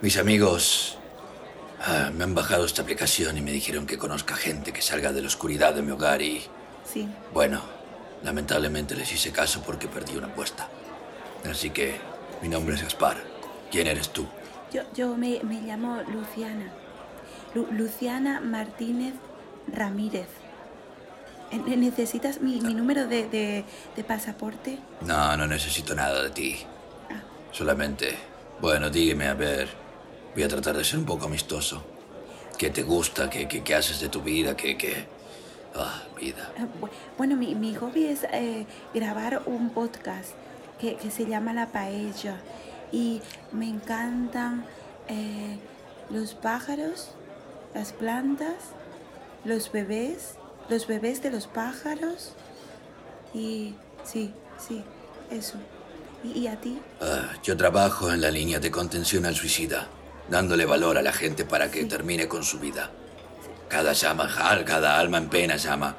Mis amigos ah, me han bajado esta aplicación y me dijeron que conozca gente que salga de la oscuridad de mi hogar y... Sí. Bueno, lamentablemente les hice caso porque perdí una apuesta. Así que mi nombre es Gaspar. ¿Quién eres tú? Yo, yo me, me llamo Luciana. Lu- Luciana Martínez Ramírez. Eh, ne- ¿Necesitas mi, mi número de, de- de pasaporte? No, no necesito nada de ti. Ah. Solamente, bueno, dígame, a ver, voy a tratar de ser un poco amistoso. ¿Qué te gusta? ¿Qué, qué, qué haces de tu vida? ¿Qué, qué? Ah, vida. Eh, bu- Bueno, mi, mi hobby es eh, grabar un podcast que, que se llama La Paella. Y me encantan eh, los pájaros, las plantas, los bebés, los bebés de los pájaros. Y sí, sí, eso. ¿Y, y a ti? Ah, yo trabajo en la línea de contención al suicida, dándole valor a la gente para que Sí. termine con su vida. Cada llama, cada alma en pena llama.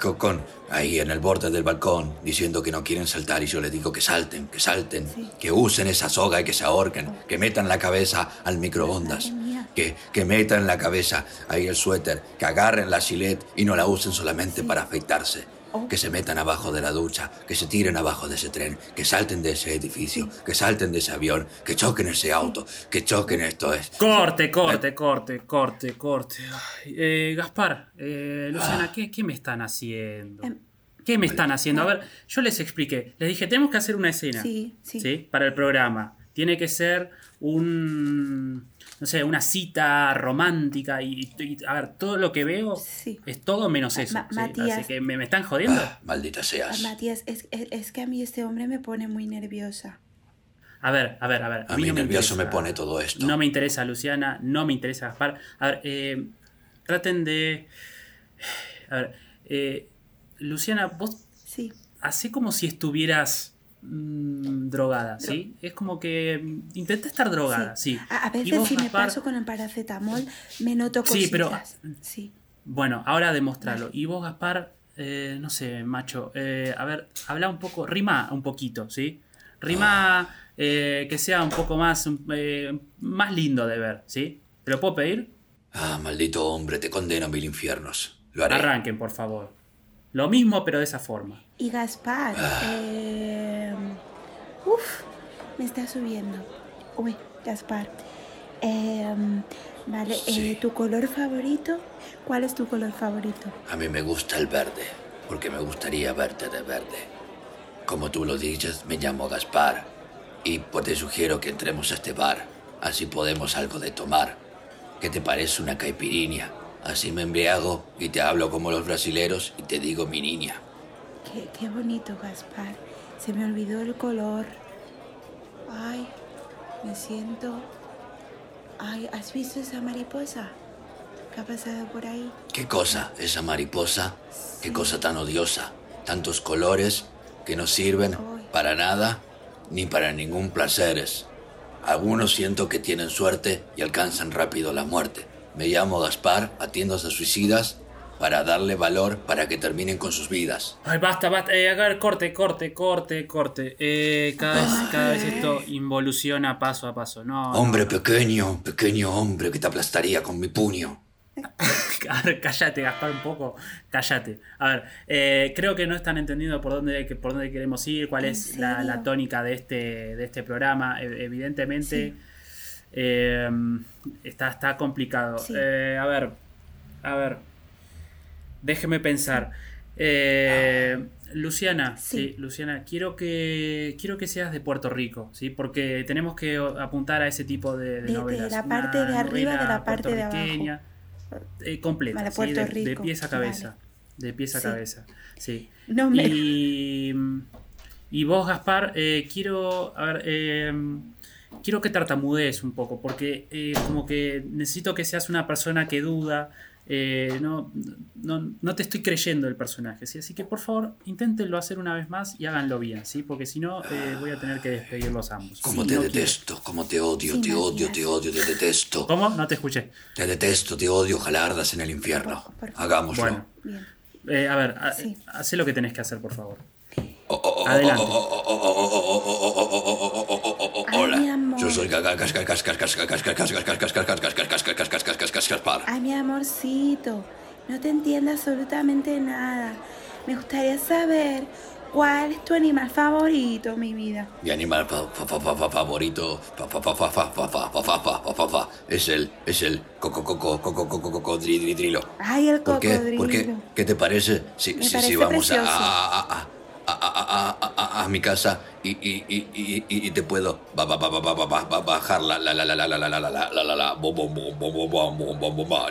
Co- Con, ahí en el borde del balcón, diciendo que no quieren saltar y yo les digo que salten, que salten, Sí. que usen esa soga y que se ahorquen, que metan la cabeza al microondas, que, que metan la cabeza ahí el suéter, que agarren la gilet y no la usen solamente para afeitarse. Que se metan abajo de la ducha, que se tiren abajo de ese tren, que salten de ese edificio, que salten de ese avión, que choquen ese auto, que choquen esto es. Corte, corte, corte, corte, corte. Ay, eh, Gaspar, eh, Luciana, ¿qué, qué me están haciendo? Em, ¿Qué me están haciendo? A ver, yo les expliqué. Les dije, tenemos que hacer una escena. Sí, sí. Para el programa. Tiene que ser un. No sé, una cita romántica. Y, y- a ver, todo lo que veo Sí. es todo menos eso. Ma- ¿sí? Matías. Así que me, me están jodiendo. Ah, maldita Ah, seas. Matías, es, es, es que a mí este hombre me pone muy nerviosa. A ver, a ver, a ver. A mí no me nervioso me interesa. pone todo esto. No me interesa Luciana, no me interesa Gaspar. A ver, eh, traten de. A ver, eh, Luciana, vos Sí, hacé como si estuvieras mm, drogada, ¿sí? Es como que intenta estar drogada, sí. A, veces si me paso con el paracetamol me noto Sí, cositas. pero- Sí. Bueno, ahora demostrarlo. Y vos, Gaspar, eh, no sé, macho, eh, a ver, habla un poco, rima un poquito, ¿sí? Rima eh, que sea un poco más, eh, más lindo de ver, ¿sí? ¿Te lo puedo pedir? Ah, maldito hombre, te condeno a mil infiernos. Lo haré. Arranquen, por favor. Lo mismo, pero de esa forma. Y Gaspar, Ah. eh, uf, me está subiendo. Uy, Gaspar. Eh, vale, eh, Sí. ¿tu color favorito? ¿Cuál es tu color favorito? A mí me gusta el verde, porque me gustaría verte de verde. Como tú lo dices, me llamo Gaspar. Y pues te sugiero que entremos a este bar. Así podemos algo de tomar. ¿Qué te parece una caipirinha? Así me embriago y te hablo como los brasileros y te digo mi niña. Qué, qué bonito, Gaspar. Se me olvidó el color. Ay, me siento... Ay, ¿has visto esa mariposa? ¿Qué ha pasado por ahí? ¿Qué cosa esa mariposa? ¿Qué cosa tan odiosa? Tantos colores que no sirven Ay. para nada ni para ningún placeres. Algunos siento que tienen suerte y alcanzan rápido la muerte. Me llamo Gaspar, atiendo a suicidas para darle valor para que terminen con sus vidas. Ay, basta, basta. Eh, a ver, corte, corte, corte, corte. Eh, cada, vez, cada vez esto involuciona paso a paso. No, Hombre no. pequeño, pequeño hombre que te aplastaría con mi puño. A ver, cállate, Gaspar, un poco. Cállate. A ver, eh, creo que no están entendiendo por dónde, por dónde queremos ir, cuál ¿En es la, la tónica de este, de este programa. E- evidentemente, Sí. eh, está, está complicado. Sí. Eh, a ver, a ver. Déjeme pensar. Eh, Luciana, Sí. sí, Luciana, quiero que quiero que seas de Puerto Rico, ¿sí? Porque tenemos que apuntar a ese tipo de, de De- de novelas. la parte Una de arriba, de la parte de abajo. eh, completa, ¿sí? Puerto de, de Rico, pies a cabeza. vale. De pies a Sí. cabeza, sí. No me... Y, y vos, Gaspar, eh, quiero, a ver, eh, quiero que tartamudees un poco, porque eh, como que necesito que seas una persona que duda no, no, no, te estoy creyendo el personaje, ¿sí? Así que por favor, inténtenlo hacer una vez más y háganlo bien, ¿sí? Porque si no, voy a tener que despedirlos ambos. Como te detesto, quiero. como te odio, sí, te odio, te odio, te detesto. ¿Cómo? No te escuché. Te detesto, te odio, ojalá ardas en el infierno. Por, Hagámoslo. Bueno, a ver, ha, sí. hace lo que tenés que hacer, por favor. Adelante. Hola soy Gaspar. Ay, mi amorcito, no te entiendo absolutamente nada. Me gustaría saber cuál es tu animal favorito, mi vida. Mi animal favorito es el es el cocodrilo. Ay, el cocodrilo. ¿Por qué? ¿Qué te parece si, vamos a. a, a- a- a- a- mi casa y, y, y, y, y- te puedo ba- ba- ba- ba- ba- ba- ba- ba- bajar la la la la la la la la la la la la la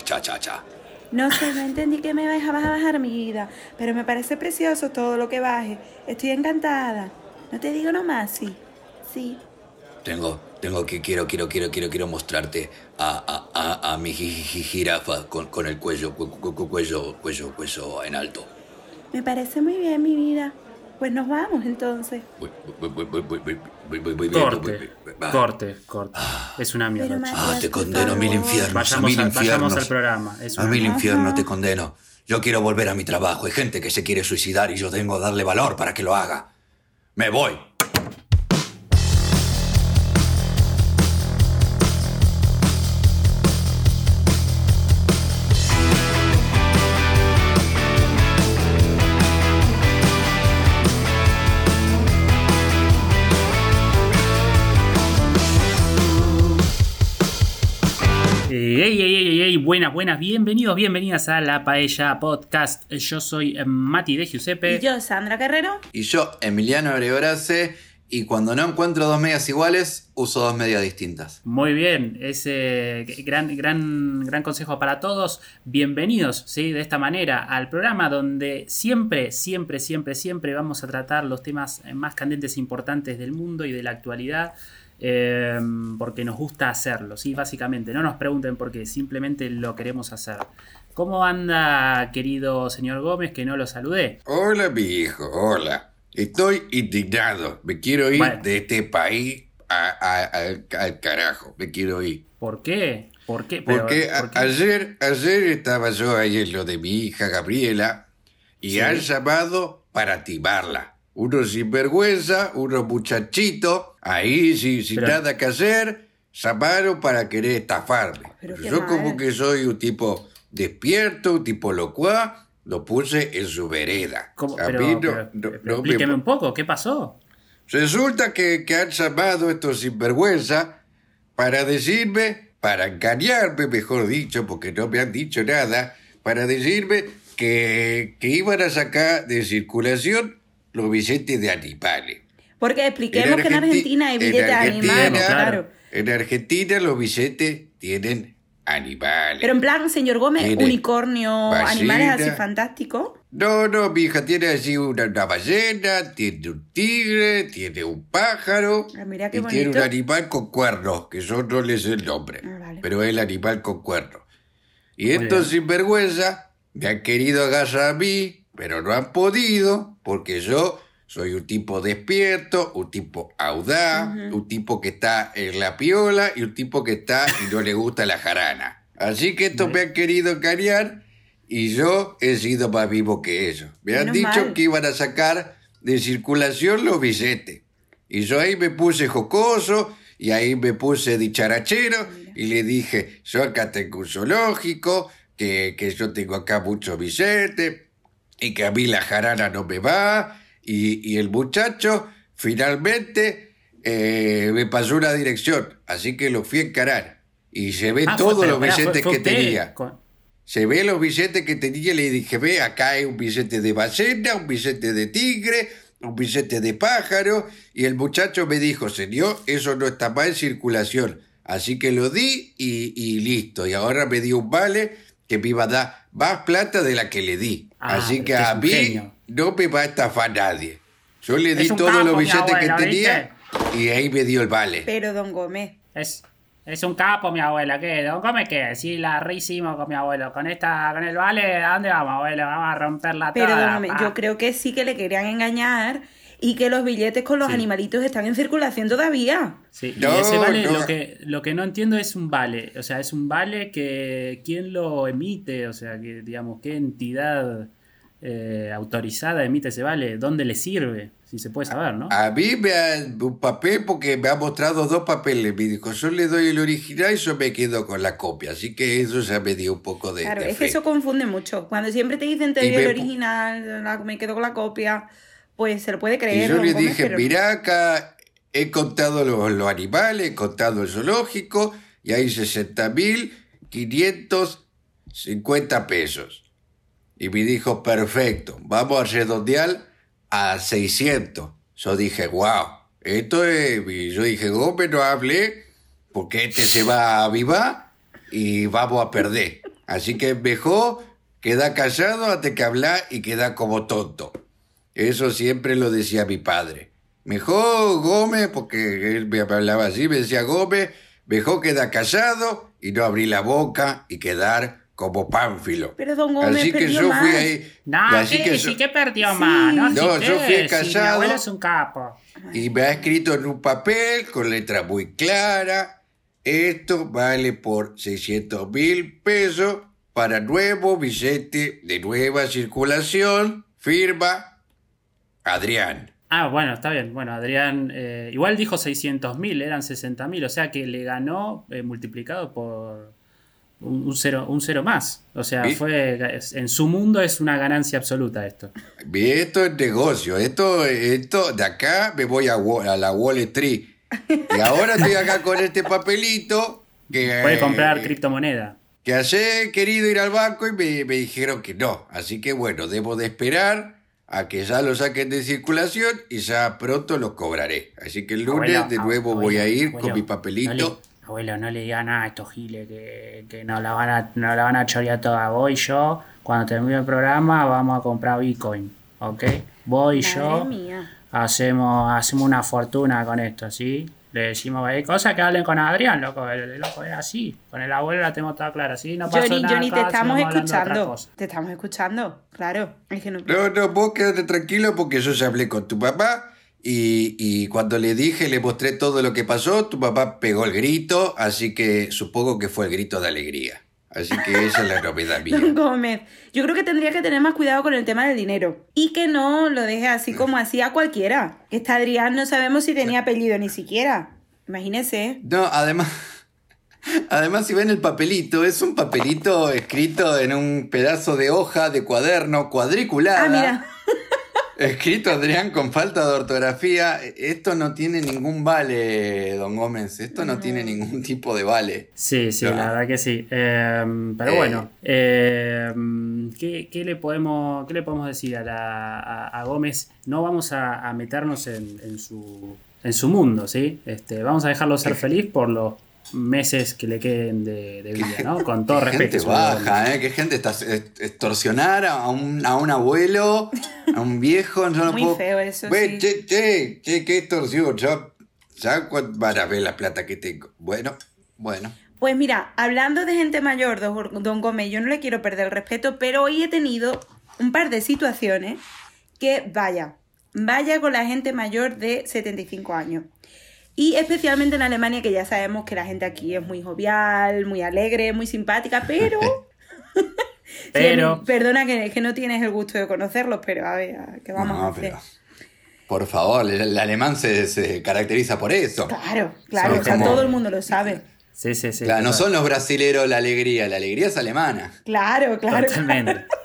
cha cha cha No sé, no entendí que me vas a bajar mi vida, pero me parece precioso todo lo que baje. Estoy encantada. No te digo nomás, sí. Sí. tengo tengo que quiero quiero quiero quiero quiero mostrarte a, a, a, a mi ji- ji- jirafa con, con el cuello cu- cu- cu- cuello cuello cuello en alto Me parece muy bien, mi vida. Pues nos vamos entonces. Corte, corte, corte. Es una mierda. Ah, te condeno a mil infiernos. A mil infiernos. Al programa. a mil infiernos te condeno. Yo quiero volver a mi trabajo. Hay gente que se quiere suicidar y yo tengo que darle valor para que lo haga. Me voy. Eh, Ey, ey, ey, ey, buenas, buenas, bienvenidos, bienvenidas a La Paella Podcast. Yo soy eh, Mati de Giuseppe. Y yo, Sandra Guerrero. Y yo, Emiliano Gregorace, y cuando no encuentro dos medias iguales, uso dos medias distintas. Muy bien, ese gran, gran, gran consejo para todos. Bienvenidos, ¿sí? De esta manera al programa donde siempre, siempre, siempre, siempre vamos a tratar los temas más candentes e importantes del mundo y de la actualidad. Eh, porque nos gusta hacerlo, ¿sí? Básicamente, no nos pregunten por qué, simplemente lo queremos hacer. ¿Cómo anda, querido señor Gómez, que no lo saludé? Hola, mi hijo, hola. Estoy indignado. Me quiero ir Bueno. de este país a- a- al, al carajo. Me quiero ir. ¿Por qué? ¿Por qué? Pero, Porque a- ¿por qué? ayer, ayer estaba yo ahí en lo de mi hija Gabriela y Sí. han llamado para timarla. Uno sinvergüenza, uno muchachito, ahí sin, sin Pero- nada que hacer, llamaron para querer estafarme. Pero Pero qué yo mal. como que soy un tipo despierto, un tipo locuaz, lo puse en su vereda. ¿Cómo? A Pero, mí no- pero- no- pero no me- explíqueme un poco, ¿qué pasó? Resulta que, que han llamado estos sinvergüenza para decirme, para engañarme, mejor dicho, porque no me han dicho nada, para decirme que, que iban a sacar de circulación los billetes de animales. Porque expliquemos que en Argenti- Argentina hay billetes de animales, Claro. claro. En Argentina los billetes tienen animales. Pero en plan, señor Gómez, unicornio, ballena. animales así fantásticos. No, no, mi hija tiene así una, una ballena, tiene un tigre, tiene un pájaro Ah, mira qué y tiene un animal con cuernos, que yo no les sé el nombre, Ah, vale. pero es el animal con cuernos. Y Muy estos bien. sinvergüenza me han querido agarrar a mí, pero no han podido, porque yo soy un tipo despierto, un tipo audaz, un tipo que está en la piola y un tipo que está y no le gusta la jarana. Así que estos me han querido engañar y yo he sido más vivo que ellos. Me han Menos dicho mal. que iban a sacar de circulación los billetes. Y yo ahí me puse jocoso y ahí me puse dicharachero y le dije, yo acá tengo un zoológico, que, que yo tengo acá muchos billetes y que a mí la jarana no me va. Y, y el muchacho finalmente eh, me pasó una dirección, así que lo fui a encarar. Y se ve Ah, todos fue- los billetes fue- fue que tenía. con- Se ve los billetes que tenía y le dije, ve, acá hay un billete de ballena, un billete de tigre, un billete de pájaro. Y el muchacho me dijo, señor, eso no está más en circulación. Así que lo di y, y listo. Y ahora me dio un vale que me iba a dar más plata de la que le di. Ah, Así pero que usted es a mí genio. no me va a estafar nadie. Yo le di todos capo, los billetes abuela, que tenía y ahí me dio el vale. Pero, don Gómez, Es, es un capo, mi abuela. ¿Qué? ¿Don Gómez qué? Sí, la rehicimos con mi abuelo. Con esta, con el vale, ¿a dónde vamos, abuelo? Vamos a romperla pero toda. don Gómez, yo creo que sí que le querían engañar y que los billetes con los Sí. animalitos están en circulación todavía. Sí, y No, ese vale, no. lo, que, lo que no entiendo es un vale. O sea, es un vale que. ¿Quién lo emite? O sea, que, digamos, ¿qué entidad eh, autorizada emite ese vale? ¿Dónde le sirve? Si se puede saber, ¿no? A mí me ha un papel porque me ha mostrado dos papeles. Me dijo, yo le doy el original y yo me quedo con la copia. Así que eso ya me dio un poco de. Claro, de es que fe. eso confunde mucho. Cuando siempre te dicen te doy el original, la- me quedo con la copia, pues se lo puede Y creer. yo don le dije, pero- mirá acá, he contado los, los animales, he contado el zoológico y hay 60.550 pesos. Y me dijo, perfecto, vamos a redondear a 600. Yo dije, wow, esto es... Y yo dije, Gómez, no hable porque este se va a avivar y vamos a perder. Así que mejor queda callado antes que hablar y queda como tonto. Eso siempre lo decía mi padre. Mejor Gómez, porque él me hablaba así, me decía Gómez, mejor queda callado y no abrir la boca y quedar como Pánfilo. Pero don Gómez así que perdió yo fui más. ahí. No, así que sí yo- que perdió Sí. más, ¿no? No, Sí yo fui sí, mi callado. abuelo es un capo. y me ha escrito en un papel con letra muy clara. Esto vale por 600 mil pesos para nuevo billete de nueva circulación. Firma Adrián. Ah, bueno, está bien. Bueno, Adrián, eh, igual dijo 600.000, eran 60.000, o sea que le ganó eh, multiplicado por un, un cero, un cero más. O sea, fue en su mundo es una ganancia absoluta esto. Esto es negocio. Esto, esto, de acá me voy a la Wall Street. Y ahora estoy acá con este papelito que, Puede comprar eh, criptomoneda. que ayer he querido ir al banco y me, me dijeron que no. Así que bueno, debo de esperar a que ya lo saquen de circulación y ya pronto los cobraré. Así que el lunes Abuelo, de nuevo abuelo, voy a ir abuelo, con mi no papelito. le- abuelo, no le digan nada a estos giles que, que no la van a, no la van a chorear toda. Voy yo, cuando termine el programa, vamos a comprar Bitcoin. ¿Ok? Voy Madre yo. mía. hacemos, hacemos una fortuna con esto, ¿sí? Le decimos, hay cosas que hablen con Adrián, loco, el, el loco es así. Con el abuelo la tenemos toda clara, ¿sí? No pasó Johnny, nada Johnny, te estamos escuchando. Te estamos escuchando, claro. Es que no... No, no, vos quédate tranquilo porque yo ya hablé con tu papá y, y cuando le dije, le mostré todo lo que pasó, tu papá pegó el grito, así que supongo que fue el grito de alegría. Así que esa es la novedad mía. Don Gómez, yo creo que tendría que tener más cuidado con el tema del dinero. Y que no lo deje así como así a cualquiera. Este Adrián no sabemos si tenía apellido ni siquiera. Imagínese. No, además, además si ven el papelito, es un papelito escrito en un pedazo de hoja de cuaderno cuadriculada. Ah, mira. Escrito Adrián con falta de ortografía. Esto no tiene ningún vale, don Gómez. Esto no tiene ningún tipo de vale. Sí, sí, No. la verdad que sí. Eh, pero Eh. bueno, eh, ¿qué, qué le podemos, ¿qué le podemos decir a, la- a- a Gómez? No vamos a, a meternos en, en su, en su mundo, ¿sí? Este, vamos a dejarlo ser feliz por los meses que le queden de, de vida, ¿no? Con todo Qué respeto. gente baja, ¿eh? Qué gente está extorsionar a un, a un abuelo, a un viejo. Yo no Muy puedo- feo eso, Ve, sí. Che, che, che, qué extorsión. Ya, ya cu- van a ver la plata que tengo. Bueno, bueno. Pues mira, hablando de gente mayor, don don Gómez, yo no le quiero perder el respeto, pero hoy he tenido un par de situaciones que, vaya, vaya con la gente mayor de 75 años. Y especialmente en Alemania, que ya sabemos que la gente aquí es muy jovial, muy alegre, muy simpática, pero... Pero- Sí, perdona que, que no tienes el gusto de conocerlos, pero a ver, ¿qué vamos No, a hacer? pero, por favor, el, el alemán se, se caracteriza por eso. Claro, claro, o sea, como- todo el mundo lo sabe. Sí, sí, sí. Claro, no son los brasileros la alegría, la alegría es alemana. Claro, claro. Totalmente.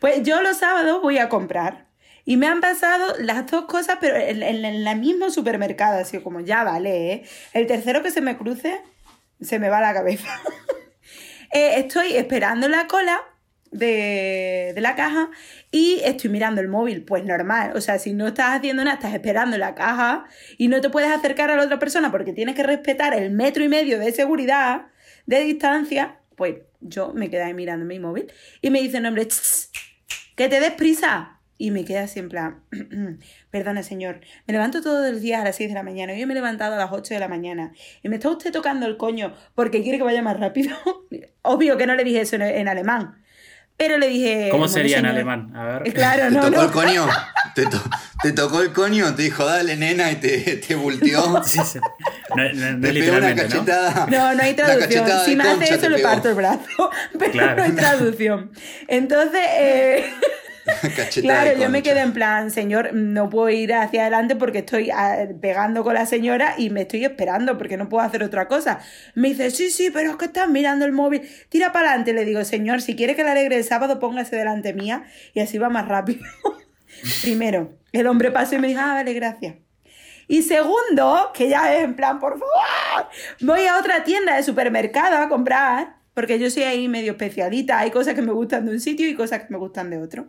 Pues yo los sábados voy a comprar. Y me han pasado las dos cosas, pero en, en, en la mismo supermercado, así como ya vale, ¿eh? El tercero que se me cruce, se me va la cabeza. Eh, estoy esperando la cola de, la caja y estoy mirando el móvil. Pues normal, o sea, si no estás haciendo nada, estás esperando la caja y no te puedes acercar a la otra persona porque tienes que respetar el metro y medio de seguridad, de distancia, pues yo me quedé ahí mirando mi móvil y me dice el hombre, "Tss, que te des prisa. Y me queda así en plan, perdona señor, me levanto todos los días a las 6 de la mañana, hoy me he levantado a las 8 de la mañana y me está usted tocando el coño porque quiere que vaya más rápido. Obvio que no le dije eso en, en alemán, Pero le dije. ¿Cómo sería en señor, alemán? A ver. eh, Claro, ¿Te no, tocó no. el coño? ¿Te, to- te tocó el coño? Te dijo, dale, nena, y te, te volteó. Sí, sí. No, no- no Te una literalmente, ¿no? cachetada. No, no hay traducción. Si me hace eso, le parto el brazo. Pero Claro. no hay traducción. Entonces, eh, claro, yo me quedé en plan, señor, no puedo ir hacia adelante porque estoy ah, pegando con la señora y me estoy esperando porque no puedo hacer otra cosa. Me dice, sí, sí, pero es que estás mirando el móvil. Tira para adelante. Le digo, señor, si quiere que le alegre el sábado, póngase delante mía y así va más rápido. Primero, el hombre pasó y me dijo, ah, vale, gracias. Y segundo, que ya es en plan, por favor, voy a otra tienda de supermercado a comprar, porque yo soy ahí medio especialita, hay cosas que me gustan de un sitio y cosas que me gustan de otro.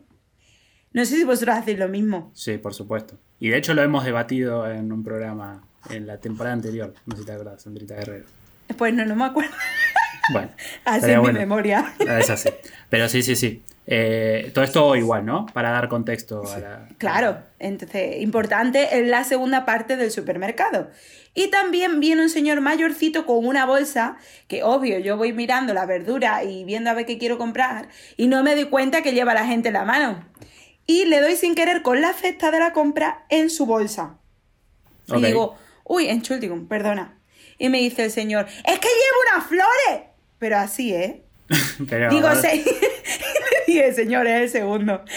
No sé si vosotros hacéis lo mismo. Sí, por supuesto. Y de hecho lo hemos debatido en un programa en la temporada anterior. No sé si te acuerdas, Sandrita Guerrero. Pues no, no me acuerdo. Bueno, Así en mi bueno. memoria. Es así. Pero sí, sí, sí. Eh, todo esto igual, ¿no? Para dar contexto a la. Claro, entonces, importante es la segunda parte del supermercado. Y también viene un señor mayorcito con una bolsa, que obvio, yo voy mirando la verdura y viendo a ver qué quiero comprar, y no me doy cuenta que lleva la gente en la mano. Y le doy sin querer con la cesta de la compra en su bolsa. Y digo, uy, Entschuldigung, perdona. Y me dice el señor, es que llevo unas flores. Pero así, ¿eh? Pero, Digo, se... y le dije, señor, es el segundo.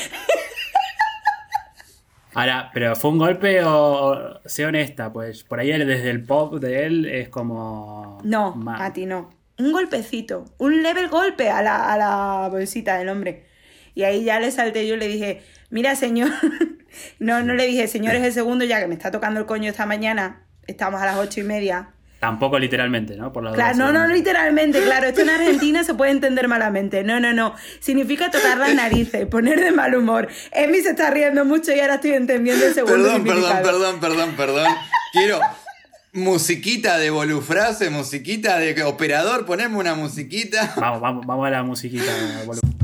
Ahora, ¿pero fue un golpe o, sé honesta? Pues por ahí desde el pop de él es como. No, a ti no. Un golpecito, un leve golpe a la, a la bolsita del hombre. Y ahí ya le salté yo y le dije, mira señor, no, no le dije, señor es el segundo ya que me está tocando el coño esta mañana, estamos a las ocho y media. Tampoco literalmente, ¿no? Por la Claro, no, no, literalmente, claro, esto en Argentina se puede entender malamente. No, no, no. Significa tocar las narices, poner de mal humor. Emi se está riendo mucho y ahora estoy entendiendo el segundo Perdón, perdón, perdón, perdón, perdón. Quiero musiquita de bolufrase, musiquita de operador, poneme una musiquita. Vamos, vamos, vamos a la musiquita. boludo.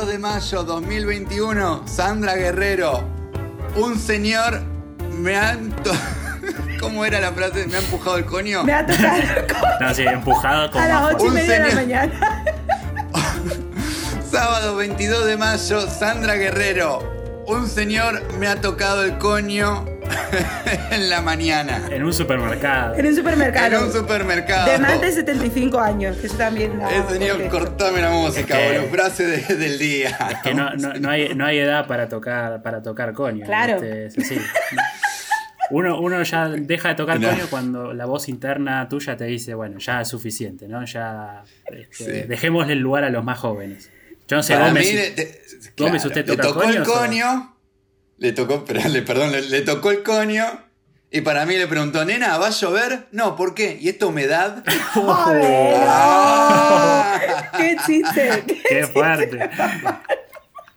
2 de mayo 2021, Sandra Guerrero, un señor me ha... ¿Cómo era la frase? ¿Me ha empujado el coño? Me ha tocado el coño. No, sí, empujado como... A las 8 y media señor... de la mañana. Sábado 22 de mayo, Sandra Guerrero, un señor me ha tocado el coño en la mañana. En un supermercado. En un supermercado. En un supermercado. De más de 75 años, que eso también da Eh, señor, contexto. cortame la música, Es que- boludo, frase de- del día. Que no, no, no hay, no hay edad para tocar, para tocar coño. Claro. Es así. Uno, uno ya deja de tocar No. coño cuando la voz interna tuya te dice, bueno, ya es suficiente, ¿no? Ya este, Sí. déjemosle el lugar a los más jóvenes. Yo no sé, Para mí, te- claro, ¿usted le toca tocó el coños coño, le tocó, pero le- perdón, le, le tocó el coño y para mí le preguntó, nena, ¿va a llover? No, ¿por qué? ¿Y esta humedad? ¡Joder! ¡Qué chiste! qué fuerte.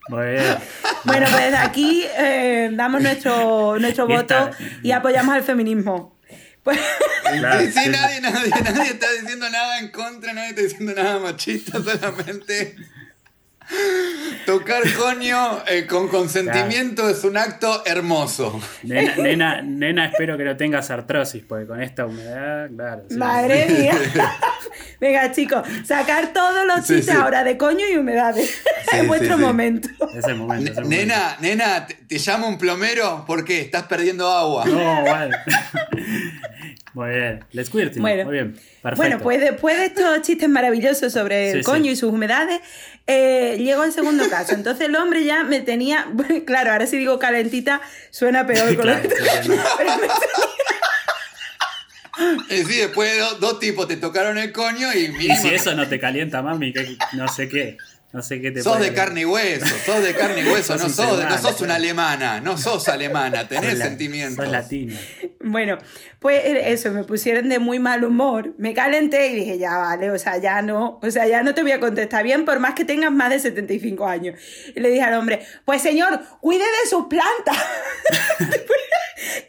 Muy bien. Bueno, pues desde aquí eh, damos nuestro, nuestro Y voto está- y apoyamos al feminismo. Pues, Claro, Sí, sí, sí. nadie, nadie, nadie está diciendo nada en contra, nadie está diciendo nada machista, solamente tocar coño eh, con consentimiento es un acto hermoso. Nena, nena, nena, espero que no tengas artrosis, porque con esta humedad, claro. sí. madre mía. Venga, chicos, sacar todos los Sí, chistes sí. ahora de coño y humedades. Sí, es vuestro sí, sí. momento. Es el momento. es el momento. Nena, nena, ¿te, te llamo un plomero? ¿Por qué? Estás perdiendo agua. No, vale. Muy bien. Bueno. Muy bien. Perfecto. Bueno, pues después de estos chistes maravillosos sobre el coño sí. y sus humedades, eh, llegó el segundo caso. Entonces el hombre ya me tenía, claro, ahora si digo calentita suena peor con lo Claro, que- sí, Y después do- dos tipos te tocaron el coño y Y mínimo. si eso no te calienta, mami, que no sé qué. No sé qué te Sos de carne y hueso, sos de carne y hueso, no sos, no sos una alemana, no sos alemana, tenés la- sentimientos. Sos latina. Bueno, pues eh, eso, me pusieron de muy mal humor, me calenté y dije, ya vale, o sea, ya no, o sea, ya no te voy a contestar bien por más que tengas más de 75 años. Y le dije al hombre, pues señor, cuide de sus plantas,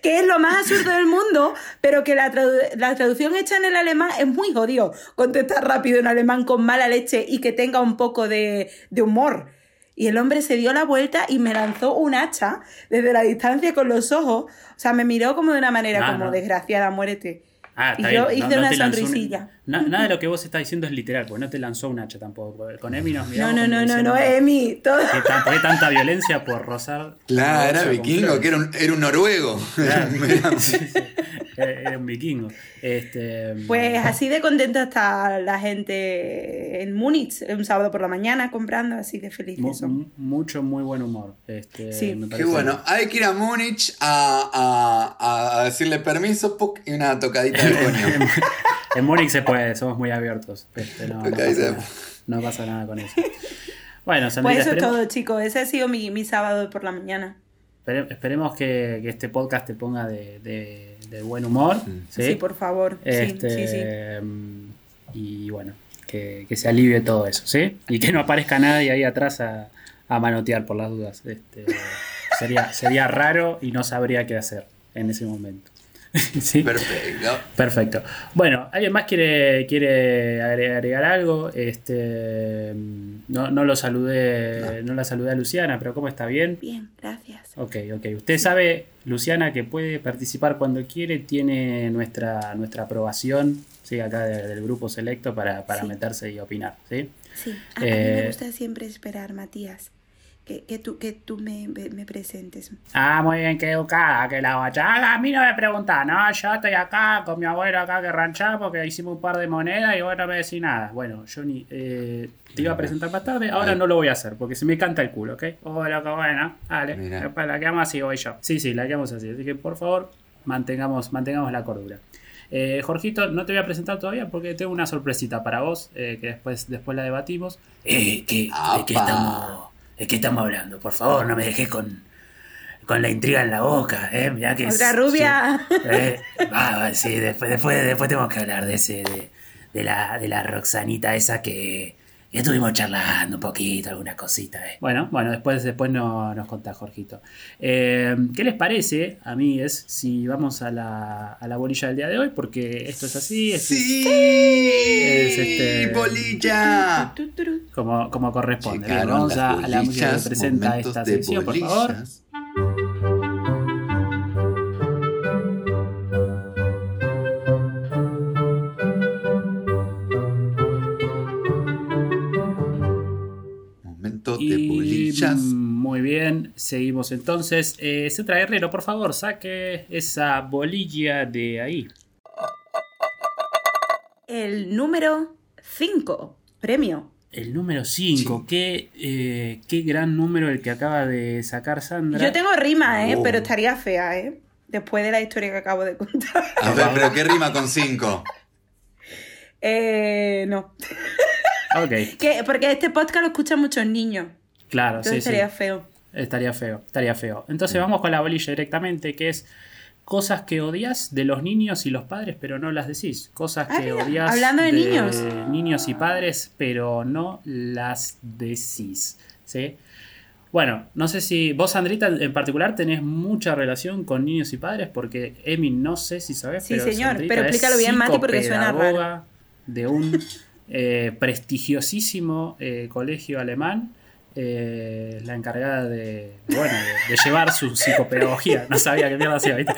que es lo más absurdo del mundo, pero que la, tradu- la traducción hecha en el alemán es muy jodido, contestar rápido en alemán con mala leche y que tenga un poco de, de humor. Y el hombre se dio la vuelta y me lanzó un hacha desde la distancia con los ojos. O sea, me miró como de una manera No, como no. desgraciada, muérete. Ah, Y yo bien. hice una sonrisilla. Na- nada de lo que vos estás diciendo es literal, porque no te lanzó un hacha tampoco. Con Emi nos No, miramos no, no, no, diciendo, no, Emi. Todo... ¿Qué, tan- por qué tanta violencia por rozar? Claro, era vikingo, que era un, era un noruego. Claro. Era- Sí, sí. Era era un vikingo. Este, Pues así de contenta está la gente en Múnich un sábado por la mañana comprando, así de mu- felices son. mu- mucho, muy buen humor. Este, Sí. me Qué bueno. Hay que ir a Múnich a, a- a decirle permiso puc, y una tocadita de coño. En Múnich se puede, somos muy abiertos. Este, no, no Ok, pasa nada, no pasa nada con eso. Bueno, Sandrita, Pues eso es todo, chicos. Ese ha sido mi, mi sábado por la mañana. espere- esperemos que, que este podcast te ponga de, de- de buen humor. ¿sí? Sí, por favor. Sí, Este, sí, sí. Y bueno, que, que se alivie todo eso, ¿sí? Y que no aparezca nadie ahí atrás a, a manotear por las dudas. Este, sería, sería raro y no sabría qué hacer en ese momento. ¿Sí? Perfecto. Perfecto. Bueno, ¿alguien más quiere, quiere agregar, agregar algo? Este, no, no lo saludé, no. la saludé a Luciana, pero ¿cómo está? ¿Bien? Bien, gracias. Ok, ok. Usted sabe, Luciana, que puede participar cuando quiere, tiene nuestra, nuestra aprobación, sí, acá de- del grupo selecto para, para Sí. meterse y opinar, ¿sí? Sí, a, a mí Eh, me gusta siempre esperar, Matías, que, que tú, que tú me, me- presentes. Ah, muy bien, qué educada, que la guacha. A mí no me pregunta, no, yo estoy acá con mi abuelo acá que ranchamos porque hicimos un par de monedas y vos no me decís nada. Bueno, yo ni, eh, te iba a presentar más tarde, ahora no lo voy a hacer porque se me canta el culo, ¿ok? Oh, loco, bueno, dale, Mira. la quedamos así, voy yo. Sí, sí, la quedamos así, así que por favor, mantengamos, mantengamos la cordura. Eh, Jorgito, no te voy a presentar todavía porque tengo una sorpresita para vos eh, que después, después la debatimos. Eh, ¿qué, ¿De qué Apa. estamos, de qué estamos hablando? Por favor, no me dejes con, con la intriga en la boca, ¿eh? Mirá que Otra es- rubia. sí, eh, sí, después, después, después tenemos que hablar de ese, de, de la, de la Roxanita esa que, que estuvimos charlando un poquito, alguna cosita, ¿eh? Bueno, bueno, después, después no, nos contá Jorgito. Eh, ¿Qué les parece, a mí es si vamos a la, a la bolilla del día de hoy? Porque esto es así, es ¡Sí! Es este- ¡Bolilla! Como, como corresponde. Vamos a, a la música que presenta esta sección, por favor. Seguimos entonces. Eh, Cetra Guerrero, por favor, saque esa bolilla de ahí. El número 5, premio. El número 5, qué, eh, qué gran número el que acaba de sacar Sandra. Yo tengo rima, ¿eh? Oh. Pero estaría fea, ¿eh? Después de la historia que acabo de contar. A ver, pero ¿qué rima con cinco? Eh, no. Ok, Que, porque este podcast lo escuchan muchos niños. claro, Entonces sí, sí. estaría feo. Estaría feo, estaría feo. Entonces vamos con la bolilla directamente, que es cosas que odias de los niños y los padres, pero no las decís. Cosas Ah, que mira, odias hablando de niños. niños y padres, pero no las decís. ¿sí? Bueno, no sé si vos, Sandrita, en particular tenés mucha relación con niños y padres, porque Emi, no sé si sabés, Sí, pero señor, Sandrita pero es explícalo bien, Mati, porque suena raro. de un eh, prestigiosísimo eh, colegio alemán. Eh, la encargada de, bueno, de, de llevar su psicopedagogía. No sabía qué mierda hacía, ¿viste?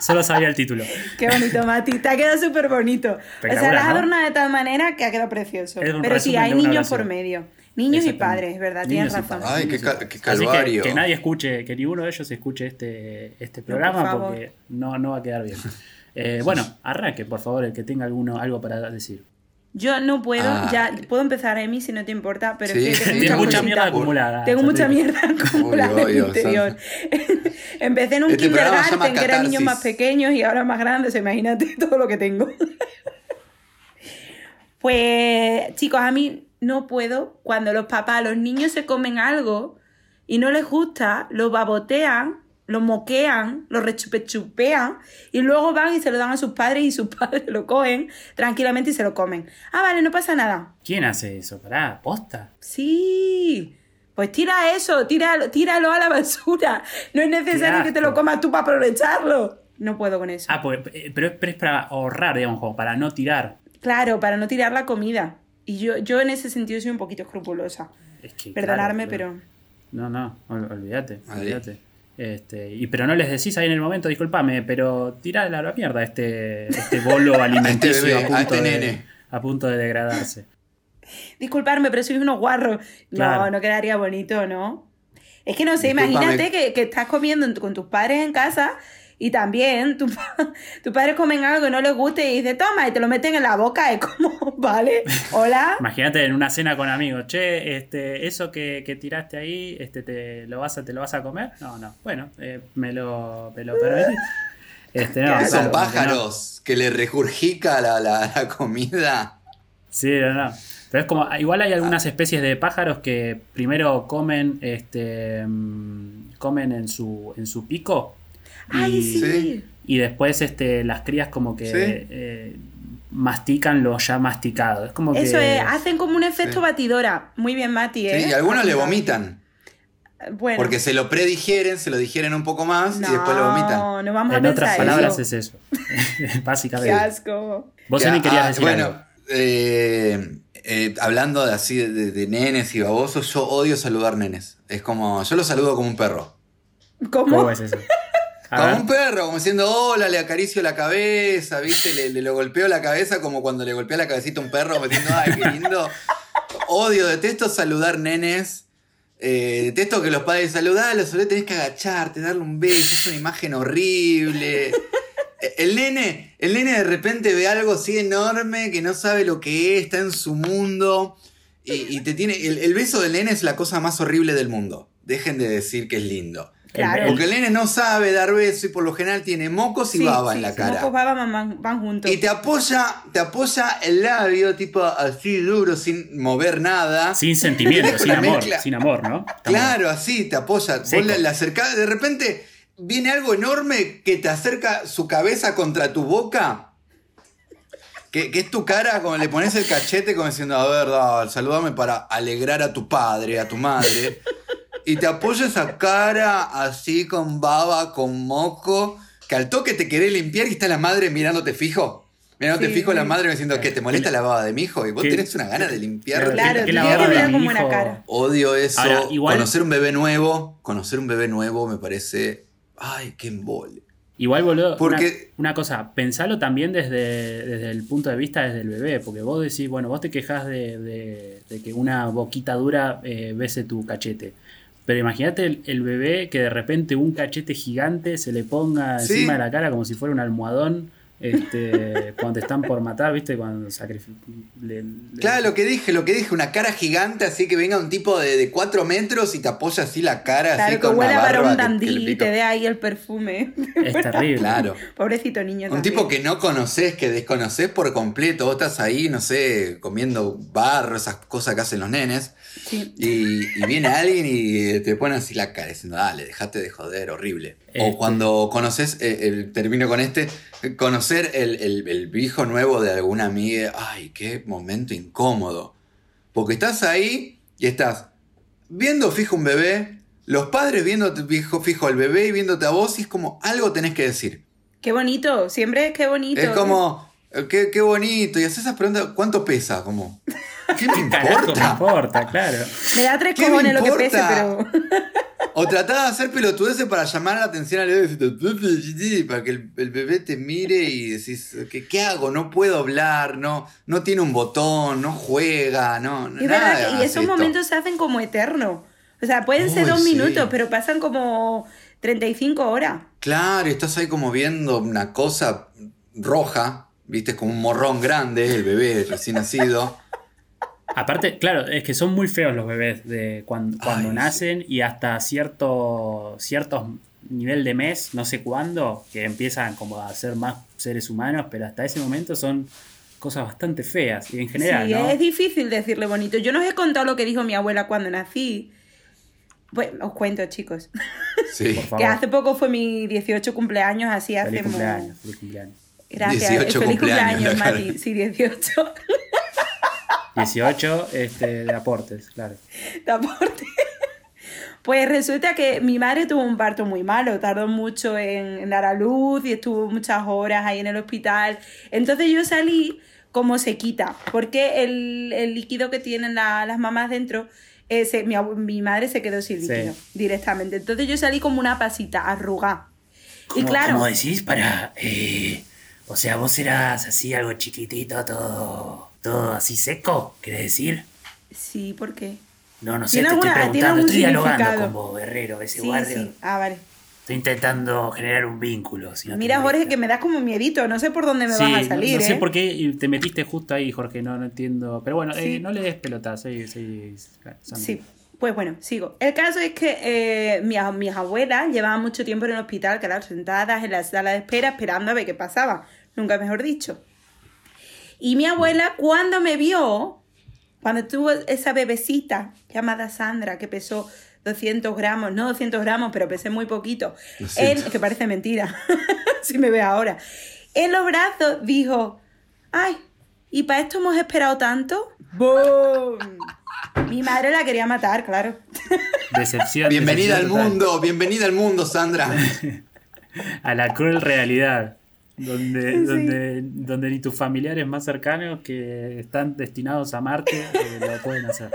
Solo sabía el título. Qué bonito, Mati. Te ha quedado súper bonito. O sea, las ¿no? adornas de tal manera que ha quedado precioso. Es un Pero sí, hay niños por medio. Niños y padres, ¿verdad? Niños Tienes razón. Ay, qué, cal- qué Así que, nadie escuche, que ninguno de ellos escuche este, este programa por porque no, no va a quedar bien. Eh, bueno, arranque, por favor, el que tenga alguno, algo para decir. Yo no puedo, Ah. ya puedo empezar, Emi, si no te importa, pero Sí, es que sí, tengo mucha mierda acumulada. Tengo mucha mierda acumulada Uy, en mi uy, interior. Empecé en un Este kindergarten que eran niños más pequeños y ahora más grandes, imagínate todo lo que tengo. Pues, chicos, a mí no puedo cuando los papás, los niños se comen algo y no les gusta, lo babotean, lo moquean, lo rechupechupean y luego van y se lo dan a sus padres y sus padres lo cogen tranquilamente y se lo comen. Ah, vale, no pasa nada. ¿Quién hace eso? Pará, posta. Sí. Pues tira eso, tíralo, tíralo a la basura. No es necesario que te lo comas tú para aprovecharlo. No puedo con eso. Ah, pues, eh, pero, es- pero es para ahorrar, digamos, como para no tirar. Claro, para no tirar la comida. Y yo, yo en ese sentido soy un poquito escrupulosa. Es que, Perdonarme, claro, pero... No, no, ol- olvídate, Ahí. olvídate. Este, y pero no les decís ahí en el momento, disculpame, pero tirá a la mierda este, este bolo alimenticio bebé, a, a punto este de, nene. a punto de degradarse. Disculparme, pero sois unos guarros. No, Claro. no quedaría bonito, ¿no? Es que no sé, imagínate que, que estás comiendo con tus padres en casa y también tu pa- tus padres comen algo que no les guste y dices, toma, y te lo meten en la boca. Es como, vale, hola. Imagínate en una cena con amigos, che, este, eso que, que tiraste ahí, este, te lo vas a, te lo vas a comer. No, no. Bueno, eh, me lo, me lo permitís. Este, no, claro, son como que no. pájaros que le regurgica la, la- la comida. Sí, no, no. Pero es como, igual hay algunas especies de pájaros que primero comen, este, mm, comen en su, en su pico. Ay, y, sí. Y después este, las crías como que Sí. eh, mastican lo ya masticado. Es como Eso que... es, hacen como un efecto Sí. batidora. Muy bien, Mati, ¿eh? Sí, y algunos le vomitan. Bueno. Porque se lo predigieren, se lo digieren un poco más y después lo vomitan. No, no vamos a en otras palabras eso. es eso. Qué Básicamente. asco. Vos, Ya, Emi, querías ah, decir Bueno, algo. eh, eh, hablando de así de, de nenes y babosos, yo odio saludar nenes. Es como, yo los saludo como un perro. ¿Cómo? ¿Cómo es eso? Como un perro, como diciendo, hola, le acaricio la cabeza, ¿viste? Le, le lo golpeo la cabeza como cuando le golpea la cabecita a un perro, metiendo, ay, qué lindo. Odio, detesto saludar nenes. Eh, detesto que los padres saludan, solo tenés que agacharte, darle un beso, es una imagen horrible. Eh, El nene, el nene de repente ve algo así enorme que no sabe lo que es, está en su mundo. Y, y te tiene. El, el beso del nene es la cosa más horrible del mundo. Dejen de decir que es lindo. Claro. Porque el nene no sabe dar beso y por lo general tiene mocos y Sí, baba sí, en la cara. mocos, baba van, van- juntos. Y te apoya, te apoya el labio, tipo así duro, sin mover nada. Sin sentimiento, sin amor, mezcla. sin amor, ¿no? Claro, así te apoya. Vos le acercás, de repente viene algo enorme que te acerca su cabeza contra tu boca. Que, que es tu cara, como le pones el cachete, como diciendo, a ver, saludame para alegrar a tu padre, a tu madre. Y te apoya esa cara así con baba, con moco, que al toque te querés limpiar y está la madre mirándote fijo. Mirándote Sí, fijo la madre diciendo que te molesta la baba de mi hijo y vos ¿Qué? tenés una gana de limpiar. Claro, ¿Qué te la que baba de mi buena hijo? cara. Odio eso. Ahora, igual- Conocer un bebé nuevo, conocer un bebé nuevo me parece. Ay, qué embole. Igual, boludo, Porque- una, una cosa, pensalo también desde, desde el punto de vista desde el bebé, porque vos decís, bueno, vos te quejas de, de- de que una boquita dura eh, bese tu cachete. Pero imagínate el, el bebé que de repente un cachete gigante se le ponga Sí. encima de la cara como si fuera un almohadón este, cuando te están por matar, ¿viste? Cuando sacrifican. Claro, lo que dije, lo que dije, una cara gigante, así que venga un tipo de, de cuatro metros y te apoya así la cara, así Claro, que con huele una a barba varón que- que dandí le y te dé ahí el perfume. Es terrible. Claro. Pobrecito niño. Un también. tipo que no conoces, que desconoces por completo. Vos estás ahí, no sé, comiendo barro, esas cosas que hacen los nenes. Sí. Y, y viene alguien y te pone así la cara diciendo, dale, dejate de joder, horrible. Este. O cuando conoces, eh, el- termino con este, eh, conocer el, el, el hijo nuevo de alguna amiga, ay, qué momento incómodo. Porque estás ahí y estás viendo fijo un bebé, los padres viendo fijo, fijo al bebé y viéndote a vos y es como algo tenés que decir. Qué bonito, siempre es qué bonito. Es como, eh, qué, qué bonito. Y haces esas preguntas, ¿cuánto pesa? Como, ¿qué me Carajo, me importa? importa, claro. Me da tres ¿Qué me cojones lo que pese, importa? pero. O tratás de hacer pelotudeces para llamar la atención al bebé, para que el, el bebé te mire y decís, ¿qué, qué hago? No puedo hablar, no, no tiene un botón, no juega, no, Es nada verdad, y hace esos esto. momentos se hacen como eternos. O sea, pueden ser dos sí. minutos, pero pasan como 35 horas. Claro, y estás ahí como viendo una cosa roja, viste, como un morrón grande, el bebé recién nacido. Aparte, claro, es que son muy feos los bebés de cuando, cuando Ay, nacen y hasta cierto ciertos nivel de mes, no sé cuándo, que empiezan como a ser más seres humanos, pero hasta ese momento son cosas bastante feas y en general, sí, ¿no? es difícil decirle bonito. Yo no os he contado lo que dijo mi abuela cuando nací. Pues os cuento, chicos. Sí. Por favor. Que hace poco fue mi 18 cumpleaños, así Feliz hacemos. cumpleaños, feliz cumpleaños. Gracias. 18 Feliz cumpleaños, cumpleaños. Mati. Sí, 18. 18 este, de aportes, claro. de aporte. Pues resulta que mi madre tuvo un parto muy malo, tardó mucho en, en dar a luz y estuvo muchas horas ahí en el hospital. Entonces yo salí como sequita, porque el, el líquido que tienen la- las mamás dentro ese, mi, mi madre se quedó sin Sí. líquido directamente. Entonces yo salí como una pasita arrugada. Y ¿Cómo, claro, cómo decís? Para. eh, o sea, vos eras así algo chiquitito, todo. Todo así seco, ¿querés decir? sí, ¿por qué? No, no sé, te ¿Tiene estoy alguna- tiene preguntando, estoy dialogando con vos, guerrero, ese Sí, guardia. sí. Ah, vale. Estoy intentando generar un vínculo. si no Mira, Jorge, que me das como miedito. No sé por dónde me Sí, vas a no- salir, no, sé ¿eh? por qué te metiste justo ahí, Jorge, no, no entiendo. Pero bueno, eh, no le des pelotas. Sí, sí, pues bueno, sigo. El caso es que eh, mis, mis abuelas llevaban mucho tiempo en el hospital, claro, sentadas en la sala de espera esperando a ver qué pasaba. Nunca mejor dicho. Y mi abuela, cuando me vio, cuando tuvo esa bebecita llamada Sandra, que pesó 200 gramos, no 200 gramos, pero pesé muy poquito, 200. él, que parece mentira, si me ve ahora, en los brazos dijo, ay, ¿y para esto hemos esperado tanto? ¡Boom! Mi madre la quería matar, claro. Decepción. Bienvenida al total. mundo, bienvenida al mundo, Sandra. A la cruel realidad. Donde, Sí. donde, donde ni tus familiares más cercanos que están destinados a Marte eh, lo pueden hacer.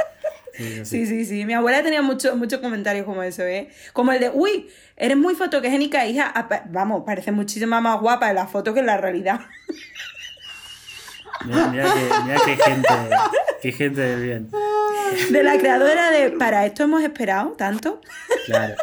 Sí, sí. Sí. Mi abuela tenía muchos muchos comentarios como eso, ¿eh? Como el de, uy, eres muy fotogénica, hija. Apa- Vamos, parece muchísimo más guapa en la foto que en la realidad. Mira, mira que, mira qué gente, qué gente de bien. De la creadora de, para esto hemos esperado tanto. Claro.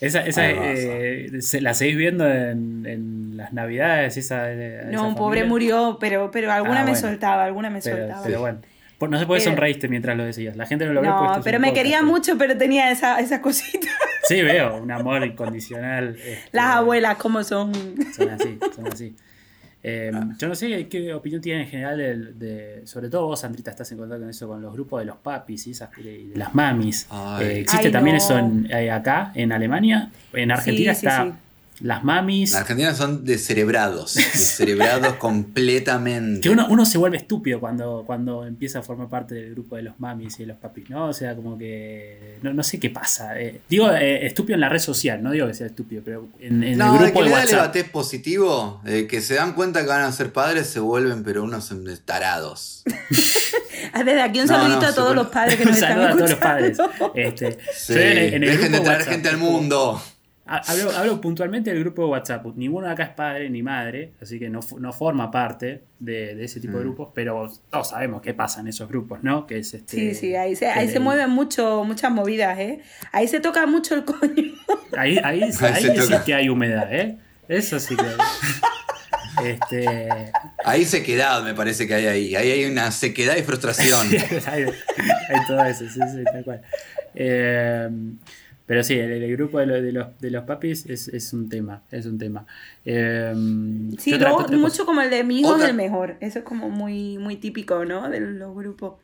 Esa, esa eh, se- la seguís viendo en, en las navidades, esa, No, esa un pobre murió, pero, pero alguna Ah, me bueno. soltaba, alguna me Pero, soltaba. pero bueno. Por- no sé por qué Pero- sonreíste mientras lo decías. La gente no lo ve no, pero me podcast, quería pero- mucho, pero tenía esa, esa cosita. Sí, veo, un amor incondicional. este, Las abuelas, como son. Son así, son así. Eh, Ah. Yo no sé qué opinión tienen en general, del- de, sobre todo vos, Sandrita, estás en contacto con eso, con los grupos de los papis y esas, de las mamis. Eh, ¿Existe Ay, también no. eso en- eh, acá, en Alemania? En Argentina Sí, sí, está sí. Las mamis. En Argentina son descerebrados, descerebrados completamente. Que uno, uno se vuelve estúpido cuando, cuando empieza a formar parte del grupo de los mamis y de los papis, ¿no? O sea, como que. No, no sé qué pasa. eh. digo eh, estúpido en la red social, no digo que sea estúpido, pero en, en No, el de grupo que de le da el WhatsApp. positivo, de que se dan cuenta que van a ser padres, se vuelven, pero unos tarados. Desde aquí un No, saludito no, a todos los padres que nos están saludo a todos los padres. escuchando. Este, Sí, yo en el- en el dejen de traer WhatsApp, gente al mundo. Ha- Hablo, hablo puntualmente del grupo de WhatsApp. Ninguno de acá es padre ni madre, así que no, no forma parte de, de ese tipo de Mm. grupos, pero todos sabemos qué pasa en esos grupos, ¿no? Que es este, Sí, sí, ahí se, ahí el- se mueven mucho, muchas movidas, ¿eh? Ahí se toca mucho el coño. Ahí, ahí, ahí, se sí que hay humedad, ¿eh? Eso sí que hay. este, Hay sequedad, me parece que hay ahí. Ahí hay una sequedad y frustración. hay, hay todo eso, sí, sí, tal cual. Eh, pero sí, el, el grupo de, lo- de los, de los papis es, es un tema, es un tema. Eh, Sí, mucho como el de mi hijo Otra- es el mejor. Eso es como muy, muy típico, ¿no? De los grupos.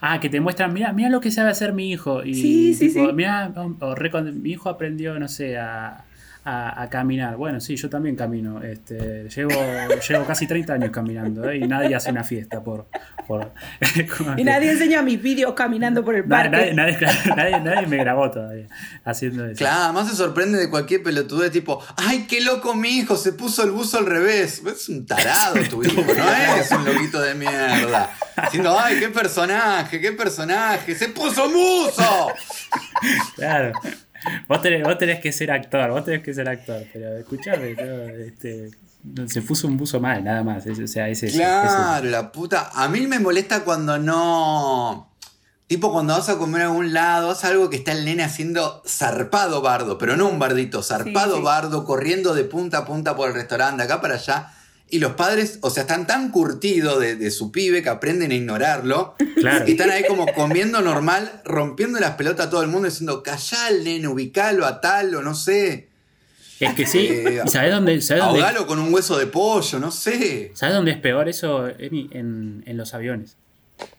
Ah, que te muestran, mira, mira lo que sabe hacer mi hijo. Y Sí, sí, tipo, sí. Mira, o mi hijo aprendió, no sé, a, a- a caminar. Bueno, sí, yo también camino. Este, llevo, llevo casi 30 años caminando ¿eh? y nadie hace una fiesta por... Y que- nadie enseña mis vídeos caminando por el parque. nadie, nadie- claro, nadie- nadie me grabó todavía haciendo eso. Claro, además se sorprende de cualquier pelotudez tipo, ¡ay, qué loco mi hijo! Se puso el buzo al revés. Es un tarado tu hijo, ¿no es? Un loquito de mierda. Diciendo, ¡ay, qué personaje, qué personaje! ¡Se puso buzo! Claro. Vos tenés, vos tenés que ser actor, vos tenés que ser actor, pero escuchame, no, este, se puso un buzo mal, nada más. es- o sea, es eso, es eso. Claro, la puta. A mí me molesta cuando no. Tipo cuando vas a comer a algún lado, es algo que está el nene haciendo zarpado bardo, pero no un bardito, zarpado sí. bardo, corriendo de punta a punta por el restaurante, acá para allá. Y los padres, o sea, están tan curtidos de, de su pibe que aprenden a ignorarlo. Claro. Y están ahí como comiendo normal, rompiendo las pelotas a todo el mundo, diciendo, callá al nene, ubicalo a tal o no sé. Es que sí. Eh, ¿Y sabés dónde, sabés dónde, Ahogalo con un hueso de pollo, no sé. sabés dónde es peor eso, Emi? En, en los aviones.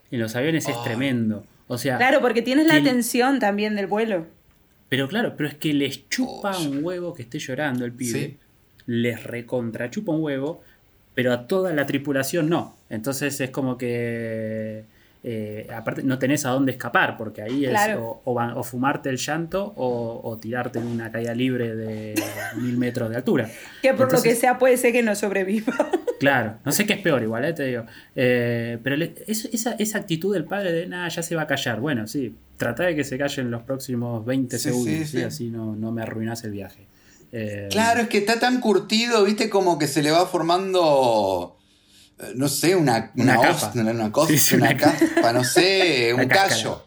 En los aviones es Ay. tremendo. O sea, Claro, porque tienes la que- tensión también del vuelo. pero claro, pero es que les chupa Oh, un huevo que esté llorando el pibe. Sí. Les recontra chupa un huevo, pero a toda la tripulación no. Entonces es como que. eh, aparte, no tenés a dónde escapar, porque ahí es Claro. o, o fumarte el llanto o, o tirarte en una caída libre de mil metros de altura. Que por lo que sea puede ser que no sobreviva. Claro, no sé qué es peor igual, eh, te digo. Eh, pero le- es- esa, esa actitud del padre de, nada, ya se va a callar. Bueno, sí, trata de que se calle en los próximos 20 Sí, segundos, sí, ¿sí? sí. así no, no me arruinas el viaje. Eh, Claro, es que está tan curtido, viste, como que se le va formando, eh, no sé, una, Una una, una, cosa, Sí, sí, una una capa, no sé, un callo.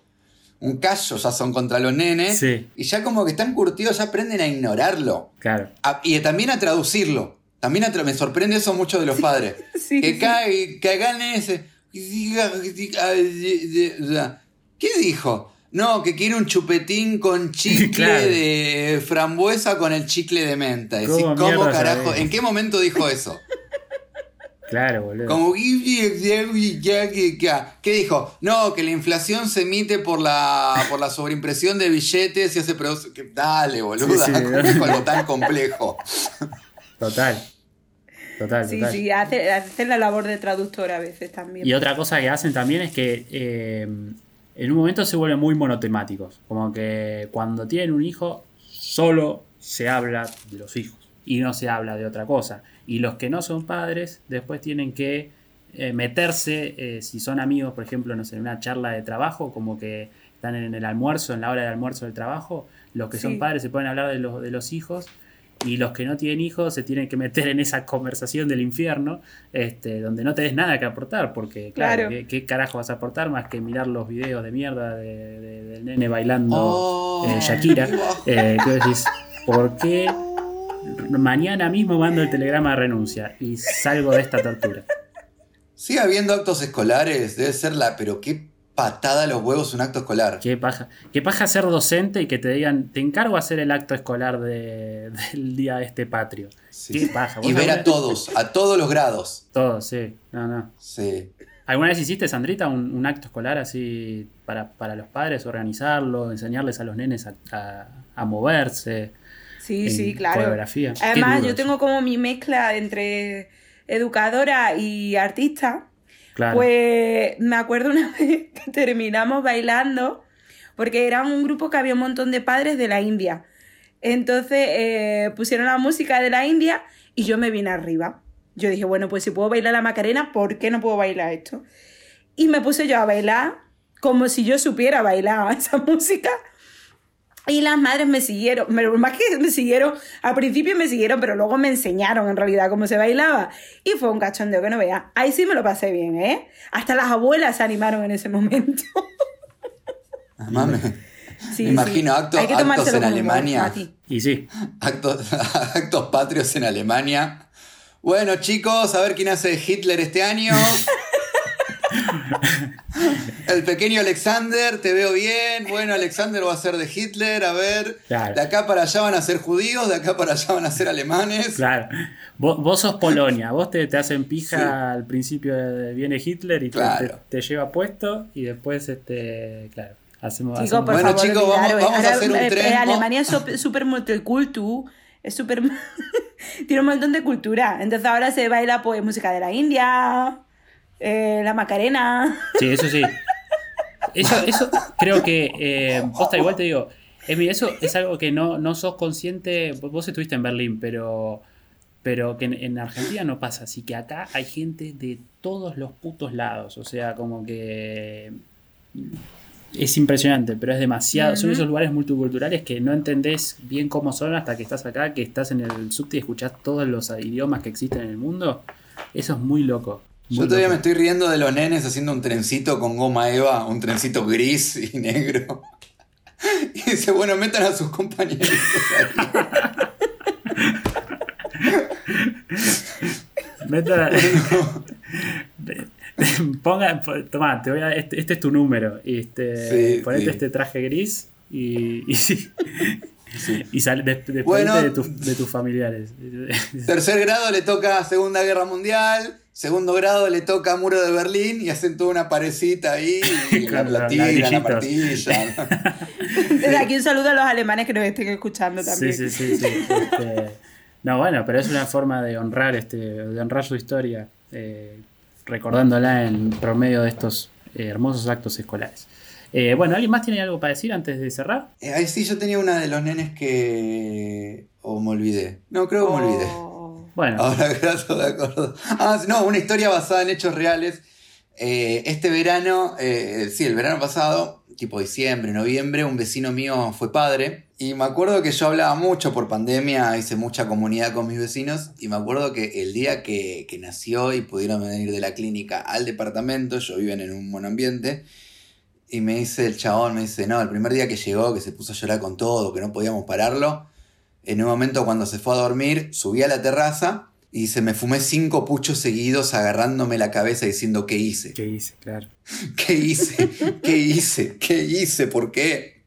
Un callo ya son contra los nenes. Sí. Y ya como que están curtidos, ya aprenden a ignorarlo. Claro. A- y también a traducirlo. También a tra- me sorprende eso mucho de los padres. Que, sí. ca- que hagan ese. ¿Qué dijo? No, que quiere un chupetín con chicle Claro. de frambuesa con el chicle de menta. Decís, ¿Cómo ¿Cómo, carajo? sabés? ¿En qué momento dijo eso? Claro, boludo. Como, ¿qué dijo? No, que la inflación se emite por la, por la sobreimpresión de billetes y hace produ- que- Dale, boluda, Sí, sí. ¿cómo es algo tan complejo? Total. Total, Sí, total. sí, hace, hace la labor de traductor a veces también. Y otra cosa que hacen también es que eh, en un momento se vuelven muy monotemáticos. Como que cuando tienen un hijo, solo se habla de los hijos y no se habla de otra cosa. Y los que no son padres después tienen que eh, meterse, eh, si son amigos, por ejemplo, no sé, en una charla de trabajo, como que están en el almuerzo, en la hora de almuerzo del trabajo, los que Sí. son padres se pueden hablar de los, de los hijos y los que no tienen hijos se tienen que meter en esa conversación del infierno, este, donde no tenés nada que aportar, porque claro, Claro. ¿qué, qué carajo vas a aportar más que mirar los videos de mierda de- de- del nene bailando Oh, eh, Shakira? qué. Eh, que vos decís, ¿por qué mañana mismo mando el telegrama de renuncia y salgo de esta tortura? Sigue habiendo actos escolares, debe ser la. Pero qué patada a los huevos un acto escolar. ¿Qué paja? ¿Qué paja ser docente y que te digan, te encargo hacer el acto escolar de- del día este patrio? Sí. ¿Qué paja? ¿Vos Y ver a todos, a todos los grados. Todos, sí. No, no. Sí. ¿Alguna vez hiciste, Sandrita, un, un acto escolar así para, para los padres, organizarlo, enseñarles a los nenes a, a- a moverse? Sí, en sí, claro. coreografía? Además, yo tengo como mi mezcla entre educadora y artista. Pues me acuerdo una vez que terminamos bailando, porque era un grupo que había un montón de padres de la India. Entonces eh, pusieron la música de la India y yo me vine arriba. Yo dije, bueno, pues si puedo bailar la Macarena, ¿por qué no puedo bailar esto? Y me puse yo a bailar como si yo supiera bailar esa música. Y las madres me siguieron, más que me siguieron, al principio me siguieron, pero luego me enseñaron en realidad cómo se bailaba. Y fue un cachondeo que no veas. Ahí sí me lo pasé bien, ¿eh? Hasta las abuelas se animaron en ese momento. Además, me, Sí, me imagino sí. actos, en Alemania. Y sí, Actos, actos patrios en Alemania. Bueno, chicos, a ver quién hace Hitler este año. El pequeño Alexander, te veo bien. Bueno, Alexander va a ser de Hitler. A ver, Claro. de acá para allá van a ser judíos, de acá para allá van a ser alemanes. claro. Vos, vos sos Polonia, vos te, te hacen pija al principio, de- viene Hitler y te- Claro. te, te lleva puesto y después, este, claro, hacemos... Por Bueno, favor, chicos, vamos- a hacer un eh, tren, eh. Alemania es súper multicultu, es súper... tiene un montón de cultura. Entonces ahora se baila pues música de la India, eh, la Macarena. Sí, eso sí. Eso, eso creo que, eh, posta, igual te digo, Emi, eso es algo que no, no sos consciente, vos estuviste en Berlín, pero, pero que en, en Argentina no pasa, así que acá hay gente de todos los putos lados, o sea, como que es impresionante, pero es demasiado, son esos lugares multiculturales que no entendés bien cómo son hasta que estás acá, que estás en el subte y escuchás todos los idiomas que existen en el mundo, eso es muy loco. Yo todavía me estoy riendo de los nenes haciendo un trencito con goma eva, un trencito gris y negro. Y dice, bueno, metan a sus compañeros ahí. Meta- Ponga, po- tomá, te voy a, este, este es tu número. Este, Sí, ponete sí. este traje gris y, y, y sal, des- despedite Bueno. de, tus- de tus familiares. Tercer grado le toca Segunda Guerra Mundial. Segundo grado le toca Muro de Berlín y hacen toda una parecita ahí. Y la, Con la los tiran, la martillan. Desde aquí un saludo a los alemanes que nos estén escuchando Sí, también. sí, sí. sí. Este, no, bueno, pero es una forma de honrar, este, de honrar su historia, eh, recordándola en promedio de estos eh, hermosos actos escolares. Eh, bueno, ¿alguien más tiene algo para decir antes de cerrar? Eh, Ahí sí, yo tenía una de los nenes que. O me olvidé. No, creo que me olvidé. Bueno, Ahora no me acuerdo. Ah, no, una historia basada en hechos reales. Eh, este verano, eh, sí, el verano pasado, tipo diciembre, noviembre, un vecino mío fue padre. Y me acuerdo que yo hablaba mucho por pandemia, hice mucha comunidad con mis vecinos. Y me acuerdo que el día que, que nació y pudieron venir de la clínica al departamento, yo viven en un monoambiente. Y me dice el chabón, me dice, no, el primer día que llegó, que se puso a llorar con todo, que no podíamos pararlo. En un momento cuando se fue a dormir, subí a la terraza y se me fumé cinco puchos seguidos agarrándome la cabeza diciendo, ¿qué hice? ¿qué hice? Claro. ¿Qué hice? ¿Qué hice? ¿Qué hice? ¿Por qué?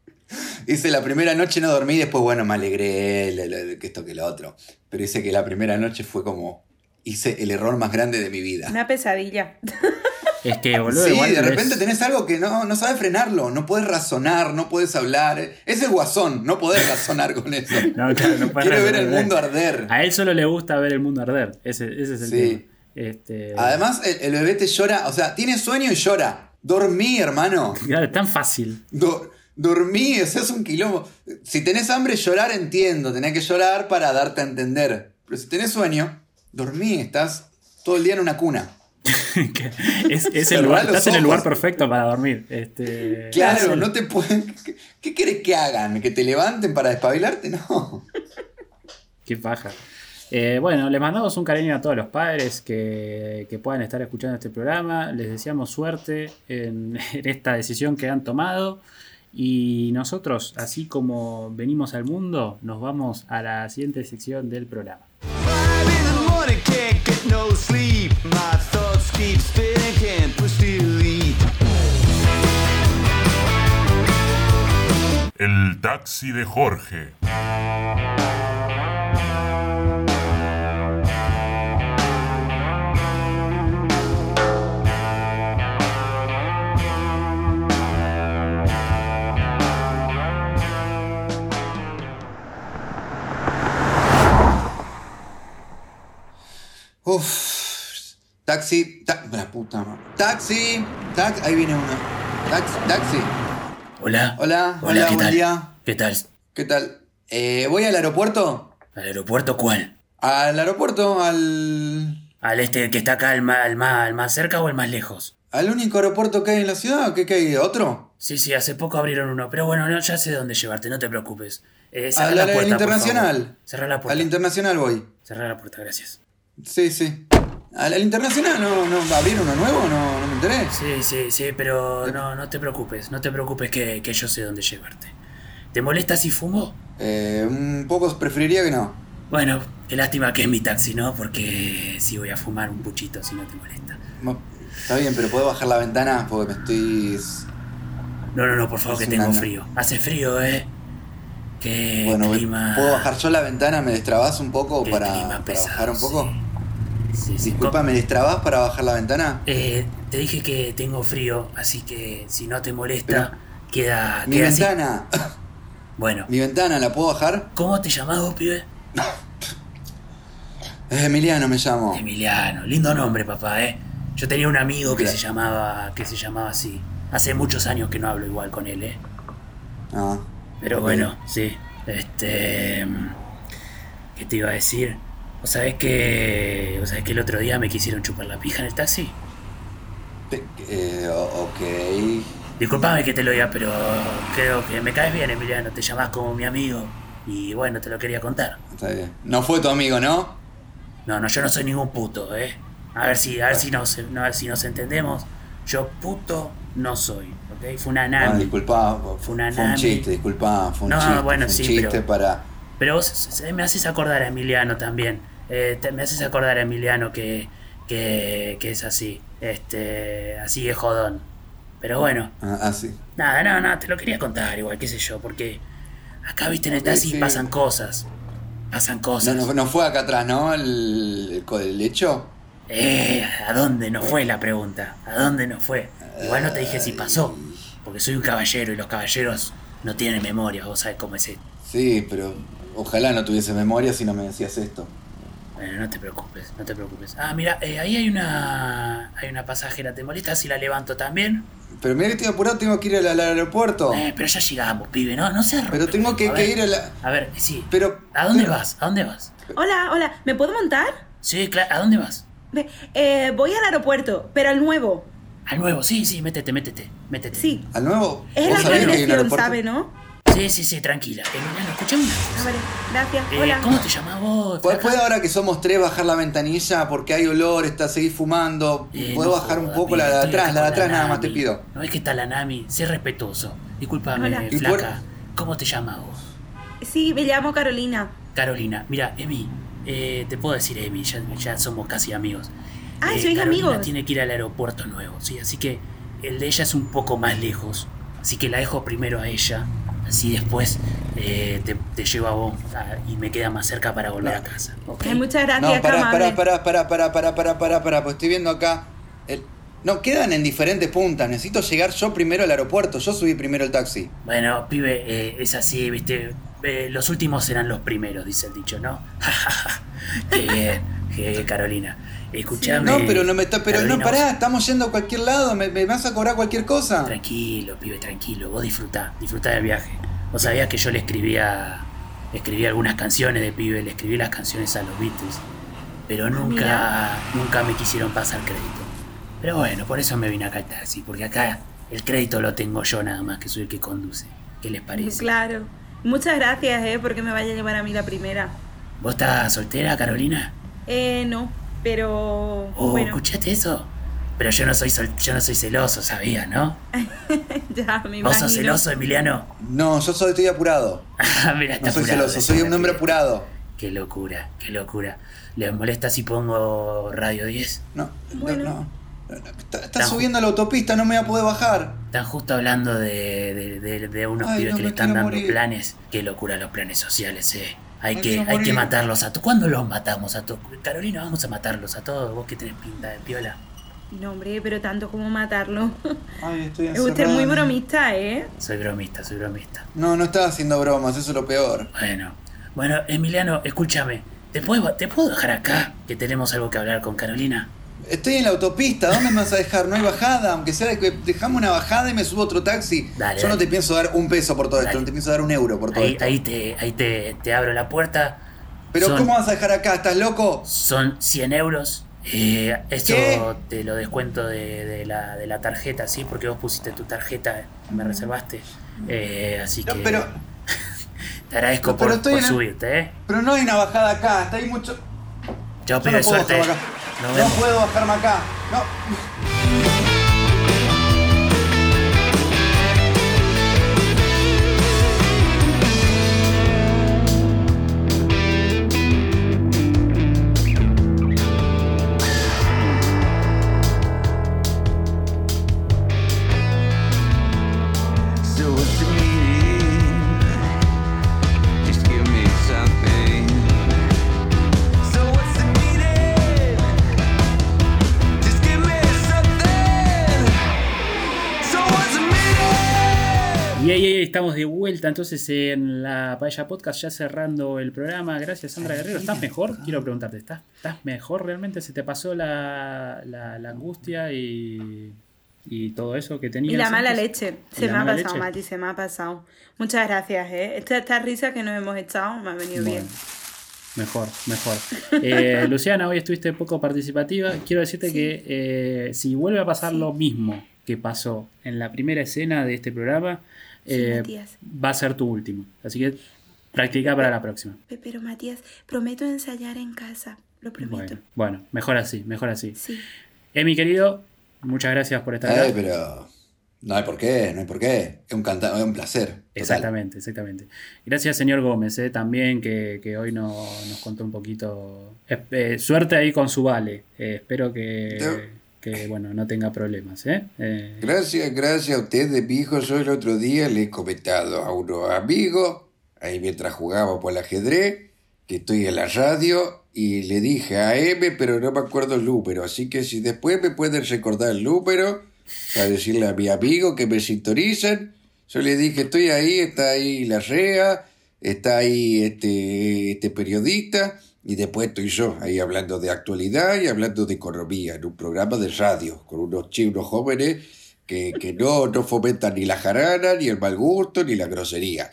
Dice, la primera noche no dormí, después, bueno, me alegré, le- le- que esto, que lo otro. Pero dice que la primera noche fue como, hice el error más grande de mi vida. Una pesadilla. Es que, boludo, sí, igual de repente tenés algo que no, no sabes frenarlo, no puedes razonar, no puedes hablar. Es el guasón, no podés razonar con eso. No, claro, no Quiere ver el mundo arder. A él solo le gusta ver el mundo arder. Ese, ese es el Sí. tema. Este, Además, el, el bebé te llora, o sea, tiene sueño y llora. Dormí, hermano. claro, es tan fácil. Do- dormí, o sea, es un quilombo. Si tenés hambre, llorar, entiendo. Tenés que llorar para darte a entender. Pero si tenés sueño, dormí, estás todo el día en una cuna. es, es Cerrá el lugar, los estás en el lugar perfecto para dormir. Este, Claro, no te pueden. ¿Qué, qué querés que hagan? ¿Que te levanten para despabilarte? No. Qué paja. Eh, bueno, les mandamos un cariño a todos los padres que, que puedan estar escuchando este programa. Les deseamos suerte en, en esta decisión que han tomado. Y nosotros, así como venimos al mundo, nos vamos a la siguiente sección del programa. Five in the morning, can't get no sleep. My can't push. El taxi de Jorge. Uf. Taxi. ta- la puta madre. Taxi. Taxi. Ahí viene uno. Taxi. Taxi. Hola. Hola, hola, ¿qué buen tal? día. ¿Qué tal? ¿Qué tal? Eh, voy al aeropuerto. ¿Al aeropuerto cuál? Al aeropuerto, al. ¿Al este que está acá, al más, al más, al más cerca o el más lejos? Al único aeropuerto que hay en la ciudad. ¿Qué, qué hay? ¿Otro? Sí, sí, hace poco abrieron uno, pero bueno, no, ya sé dónde llevarte, no te preocupes. Eh, Al, la al- al internacional. Cerrá la Al puerta. internacional voy. Cerrá la puerta, gracias. Sí, sí. Al, al internacional no, no va a abrir uno nuevo, no, no me enteré. Sí, sí, sí, pero no, no te preocupes, no te preocupes que, que yo sé dónde llevarte. ¿Te molesta si fumo? Eh, un poco preferiría que no. Bueno, qué lástima que es mi taxi, ¿no? Porque sí voy a fumar un puchito si no te molesta. Mo- Está bien, pero puedo bajar la ventana porque me estoy. No, no, no, por favor, que tengo frío. Hace frío, ¿eh? Qué Bueno, clima... ¿puedo bajar yo la ventana? ¿Me destrabas un poco qué para, clima para pesado, bajar un poco? Sí, sí. Disculpa, ¿me destrabas para bajar la ventana? Eh, te dije que tengo frío, así que si no te molesta, Pero- queda, Mi queda así. ventana. Bueno, Mi ventana, ¿la puedo bajar? ¿cómo te llamás vos, pibe? Emiliano me llamo. Emiliano, lindo nombre, papá, ¿eh? Yo tenía un amigo que se llamaba, que se llamaba así. Hace muchos años que no hablo igual con él, ¿eh? Ah, Pero bueno, sí. Este. ¿Qué te iba a decir? ¿O sabés que. ¿O sabés que el otro día me quisieron chupar la pija en el taxi? Eh, ok. Disculpame que te lo diga, pero creo que me caes bien, Emiliano. Te llamás como mi amigo. Y bueno, te lo quería contar. Está bien. No fue tu amigo, ¿no? No, no, yo no soy ningún puto, ¿eh? A ver si, a ver si nos, a ver si nos entendemos. Yo puto no soy, ¿ok? Fue una Ah, nami. disculpa, fue, una fue un chiste, disculpa, fue un No, chiste. bueno, fue un sí, chiste pero- para. Pero vos me haces acordar a Emiliano también. Eh, te- me haces acordar a Emiliano que, que, que es así. Este, así de jodón. Pero bueno, Ah, ah, sí. nada, no, no, te lo quería contar igual, qué sé yo, porque acá, viste, en el taxi sí. pasan cosas. Pasan cosas. no, no fue acá atrás, ¿no? El, el hecho. Eh, ¿a dónde no fue la pregunta? ¿A dónde no fue? Igual no te dije si pasó, porque soy un caballero y los caballeros no tienen memoria, vos sabés cómo es esto. Sí, pero ojalá no tuviese memoria si no me decías esto. Bueno, no te preocupes, no te preocupes. Ah, mira, eh, ahí hay una hay una pasajera. ¿Te molesta si la levanto también? Pero mira que estoy apurado, tengo que ir al, al aeropuerto. Eh, pero ya llegamos, pibe, ¿no? No seas Pero tengo que, A que ver, ir a la... A ver, sí. Pero... ¿A dónde pero- vas? ¿A dónde vas? Hola, hola, ¿me puedo montar? Sí, claro, ¿a dónde vas? Eh, voy al aeropuerto, pero al nuevo. Al nuevo, sí, sí, métete, métete, métete. Sí, ¿Al nuevo? es ¿Vos la un dirección? ¿sabe, no? Sí, sí, sí, tranquila. Emiliano, escuchame una A cosa. ver, gracias. Eh, Hola. ¿Cómo te llamás vos? ¿Puede, flaca? puede ahora que somos tres bajar la ventanilla porque hay olor, está seguir fumando? Eh, ¿Puedo no bajar un poco la de atrás? La de atrás nada más te pido. No es que está la Nami, sé respetuoso. Disculpame, Hola. Y por- flaca. ¿Cómo te llamas vos? Sí, me llamo Carolina. Carolina, mira, Emi, eh, te puedo decir Emi, ya, ya somos casi amigos. Ah, Eh, ¿sois Carolina amigos? tiene que ir al aeropuerto nuevo, sí, así que el de ella es un poco más lejos, así que la dejo primero a ella, así después eh, te, te llevo a vos ah, y me queda más cerca para volver No. a casa. ¿ok? Ay, muchas gracias, No, pará, pará, pará, pará, pará, pará, pará, pará, pará, pues estoy viendo acá. el- No, quedan en diferentes puntas. Necesito llegar yo primero al aeropuerto. Yo subí primero el taxi. Bueno, pibe, eh, es así, viste, Eh, los últimos serán los primeros, dice el dicho, ¿no? Qué bien, qué Carolina. Escuchame. No, pero no me está. Pero Carolina, no, pará, estamos yendo a cualquier lado. ¿Me, me vas a cobrar cualquier cosa? Tranquilo, pibe, tranquilo. Vos disfrutá, disfrutá del viaje. Vos sabías que yo le escribía, le escribía algunas canciones de pibe, le escribí las canciones a los Beatles, pero nunca, nunca me quisieron pasar crédito. Pero bueno, por eso me vine acá al taxi, porque acá el crédito lo tengo yo nada más, que soy el que conduce. ¿Qué les parece? Claro. Muchas gracias, eh, porque me vaya a llevar a mí la primera. ¿Vos estás soltera, Carolina? Eh, no, pero Oh, bueno, ¿escuchaste eso? Pero yo no soy sol- yo no soy celoso, ¿sabías, no? ya me imagino. ¿Vos sos celoso, Emiliano? No, yo soy, estoy apurado. Ah, Mira, está No soy apurado, celoso, soy un hombre apurado. Qué locura, qué locura. ¿Les molesta si pongo Radio 10? No, no, Bueno. no. Está, está Tan- subiendo a la autopista, no me voy a poder bajar. Están justo hablando de, de- de- de unos Ay, pibes no, que le están dando morir. planes. Qué locura los planes sociales, eh. Hay que, hay que matarlos a todos. ¿Cuándo los matamos a todos? Carolina, vamos a matarlos a todos. Vos que tenés pinta de piola. No, hombre, pero tanto como matarlo. Ay, estoy Es usted encerrado. muy bromista, ¿eh? Soy bromista, soy bromista. No, no estaba haciendo bromas, eso es lo peor. Bueno, bueno, Emiliano, escúchame. ¿Te puedo, ¿Te puedo dejar acá? Que tenemos algo que hablar con Carolina. Estoy en la autopista, ¿dónde me vas a dejar? No hay bajada, aunque sea que dejame una bajada y me subo a otro taxi. Dale, Yo no te pienso dar un peso por todo esto, no te pienso dar un euro por todo Ahí, esto. ahí, te, ahí te, te abro la puerta. Pero Son- ¿cómo vas a dejar acá? ¿Estás loco? Son 100 euros. Eh, esto ¿Qué? te lo descuento de, de la, de la tarjeta, ¿sí? Porque vos pusiste tu tarjeta, me reservaste. Eh, así No, que pero, te agradezco no, pero por, por subirte, ¿eh? pero no hay una bajada acá, está ahí mucho. Chau, no pibes, suerte. No, puedo bajarme acá. No. Estamos de vuelta entonces en la Paella Podcast, ya cerrando el programa. Gracias, Sandra Guerrero. ¿Estás mejor? Quiero preguntarte, ¿estás, estás mejor realmente? ¿Se te pasó la, la, la angustia y, y todo eso que tenías? Y la mala leche. ¿Y Se me ha pasado, leche? Mati, se me ha pasado. Muchas gracias, ¿eh? Esta, esta risa que nos hemos echado me ha venido Bueno, bien. Mejor, mejor. Eh, Luciana, hoy estuviste poco participativa. Quiero decirte que eh, si vuelve a pasar lo mismo que pasó en la primera escena de este programa, eh, Matías. va a ser tu último. Así que practica para la próxima. Pe- Pero, Matías, prometo ensayar en casa. Lo prometo. Bueno, bueno, mejor así, mejor así. Sí. Emi, querido, muchas gracias por estar Ay, acá. pero. No hay por qué, no hay por qué. Es un, canta es un placer. total. Exactamente, exactamente. Gracias, señor Gómez, eh, también que, que hoy no- nos contó un poquito. eh, eh, suerte ahí con su vale. Eh, espero que, que, bueno, no tenga problemas. ¿eh? Eh, Gracias, gracias a ustedes, viejo. Yo el otro día le he comentado a unos amigos, ahí mientras jugaba por el ajedrez, que estoy en la radio, y le dije a M, pero no me acuerdo el número. Así que si después me pueden recordar el número, para decirle a mi amigo que me sintonicen, yo le dije, estoy ahí, está ahí la REA, está ahí este, este periodista, y después estoy yo ahí hablando de actualidad y hablando de economía en un programa de radio con unos chicos jóvenes que, que no, no fomentan ni la jarana, ni el mal gusto, ni la grosería.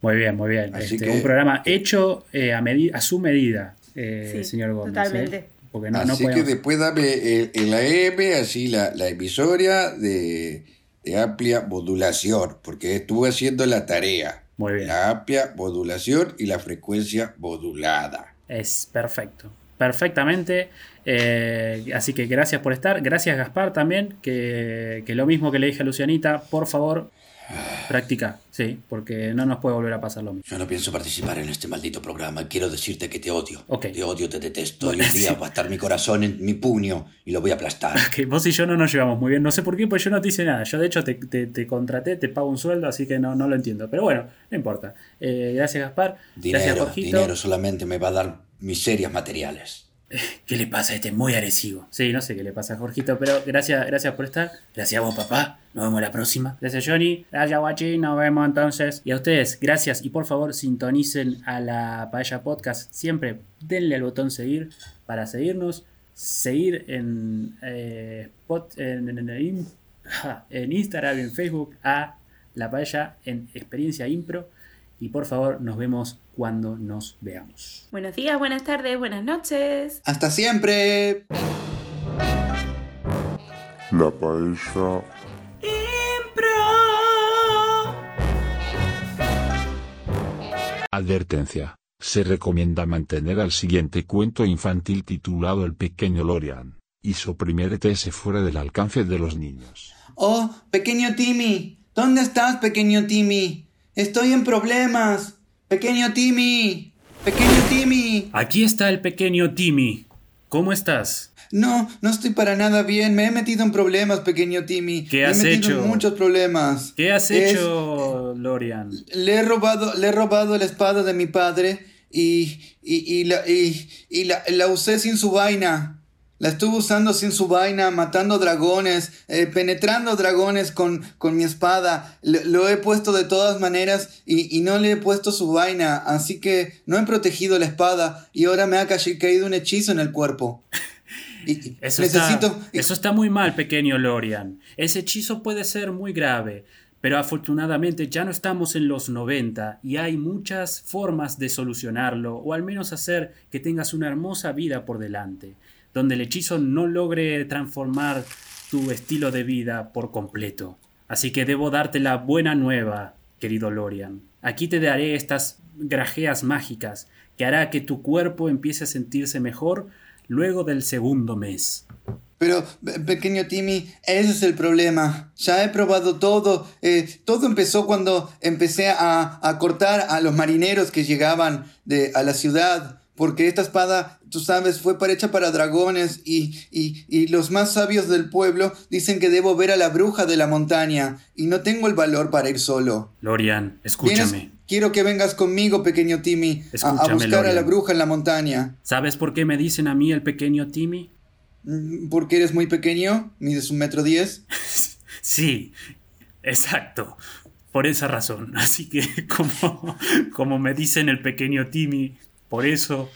Muy bien, muy bien. Así Este, que- un programa hecho eh, a, medi- a su medida, eh, Sí, señor Gómez. totalmente. ¿eh? Porque no, no así que después dame el, el AM, así la, la emisora de, de amplia modulación, porque estuve haciendo la tarea. Muy bien. La amplia modulación y la frecuencia modulada. Es perfecto. Perfectamente. Eh, así que gracias por estar. Gracias, Gaspar, también. Que, que lo mismo que le dije a Lucianita, por favor, practica. Sí, porque no nos puede volver a pasar lo mismo. Yo no pienso participar en este maldito programa. Quiero decirte que te odio. Ok. Te odio, te detesto. Y Bueno, un día sí. va a estar mi corazón en mi puño y lo voy a aplastar. Que vos y yo no nos llevamos muy bien. No sé por qué, pues yo no te hice nada. Yo, de hecho, te, te- te contraté, te pago un sueldo, así que no, no lo entiendo. Pero bueno, no importa. Eh, gracias, Gaspar. gracias, Dinero, Jorgito. dinero solamente me va a dar miserias materiales. ¿Qué le pasa a este muy agresivo? Sí, no sé qué le pasa a Jorgito, pero gracias, gracias por estar. Gracias a vos, papá. Nos vemos la próxima. Gracias, Johnny. Gracias, Guachi. Nos vemos entonces. Y a ustedes, gracias. Y por favor, sintonicen a la Paella Podcast. Siempre denle al botón seguir para seguirnos. Seguir en, eh, Spot- en, en Instagram, en Facebook, a la Paella en Experiencia Impro. Y por favor, nos vemos cuando nos veamos. Buenos días, buenas tardes, buenas noches. Hasta siempre. La paella Advertencia. Se recomienda mantener al siguiente cuento infantil titulado El pequeño Lorian, y suprimir ETS fuera del alcance de los niños. Oh, pequeño Timmy. ¿Dónde estás, pequeño Timmy? Estoy en problemas. Pequeño Timmy. Pequeño Timmy. Aquí está el pequeño Timmy. ¿Cómo estás? No, no estoy para nada bien. Me he metido en problemas, pequeño Timmy. ¿Qué Me has he metido hecho? en muchos problemas. ¿Qué has Es- hecho, Lorian? Le he robado, le he robado la espada de mi padre y, y, y la, y, y la, la usé sin su vaina. La estuve usando sin su vaina, matando dragones, eh, penetrando dragones con, con mi espada. Lo, lo he puesto de todas maneras y, y no le he puesto su vaina, así que no he protegido la espada y ahora me ha ca- caído un hechizo en el cuerpo. Y- y Eso, necesito... está, eso está muy mal, pequeño Lorian. Ese hechizo puede ser muy grave, pero afortunadamente ya no estamos en los 90 y hay muchas formas de solucionarlo, o al menos hacer que tengas una hermosa vida por delante, donde el hechizo no logre transformar tu estilo de vida por completo. Así que debo darte la buena nueva, querido Lorian. Aquí te daré estas grajeas mágicas que hará que tu cuerpo empiece a sentirse mejor luego del segundo mes. Pero, pe- pequeño Timmy, ese es el problema. Ya he probado todo. Eh, todo empezó cuando empecé a, a cortar a los marineros que llegaban de, a la ciudad. Porque esta espada, tú sabes, fue para- hecha para dragones y, y, y los más sabios del pueblo dicen que debo ver a la bruja de la montaña y no tengo el valor para ir solo. Lorian, ¿Vienes? escúchame. Quiero que vengas conmigo, pequeño Timmy, a- buscar a la bruja en la montaña. ¿Sabes por qué me dicen a mí el pequeño Timmy? Mm, Porque eres muy pequeño, mides un metro diez. Sí, exacto. Por esa razón. Así que como, como me dicen el pequeño Timmy, por eso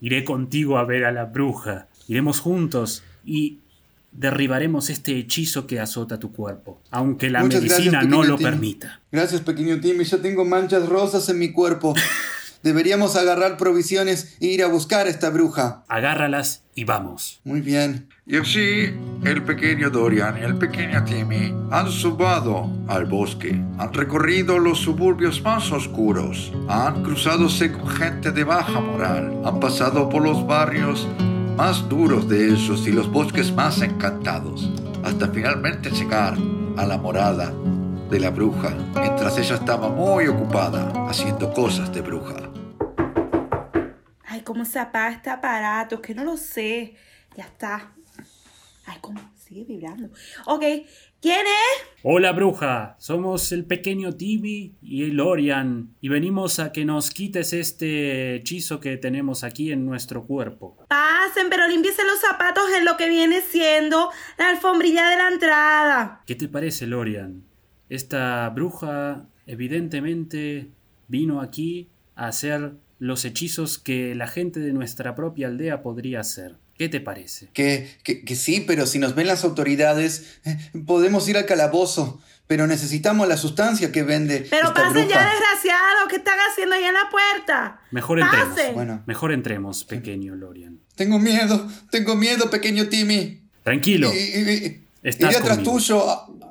iré contigo a ver a la bruja. Iremos juntos y derribaremos este hechizo que azota tu cuerpo, aunque la Muchas medicina gracias, no lo Timmy. permita. Gracias, pequeño Timmy. Ya tengo manchas rosas en mi cuerpo. Deberíamos agarrar provisiones e ir a buscar a esta bruja. Agárralas y vamos. Muy bien. Y así, el pequeño Dorian y el pequeño Timmy han subado al bosque, han recorrido los suburbios más oscuros, han cruzadose con gente de baja moral, han pasado por los barrios más duros de esos y los bosques más encantados, hasta finalmente llegar a la morada de la bruja, mientras ella estaba muy ocupada haciendo cosas de bruja. Cómo se apaga este aparato, que no lo sé. Ya está. Ay, cómo sigue vibrando. Ok, ¿quién es? Hola bruja, somos el pequeño Timmy y el Lorian y venimos a que nos quites este hechizo que tenemos aquí en nuestro cuerpo. Pasen, pero límpiese los zapatos en lo que viene siendo la alfombrilla de la entrada. ¿Qué te parece, Lorian? Esta bruja evidentemente vino aquí a hacer los hechizos que la gente de nuestra propia aldea podría hacer. ¿Qué te parece? Que, que, que sí, pero si nos ven las autoridades, eh, podemos ir al calabozo. Pero necesitamos la sustancia que vende. Pero esta pasen ya, bruja. desgraciado. ¿Qué están haciendo ahí en la puerta? Mejor entremos. Bueno, Mejor entremos, pequeño Lorian. tengo miedo, tengo miedo, pequeño Timmy. Tranquilo. Y- y- y- Estás iré atrás tuyo,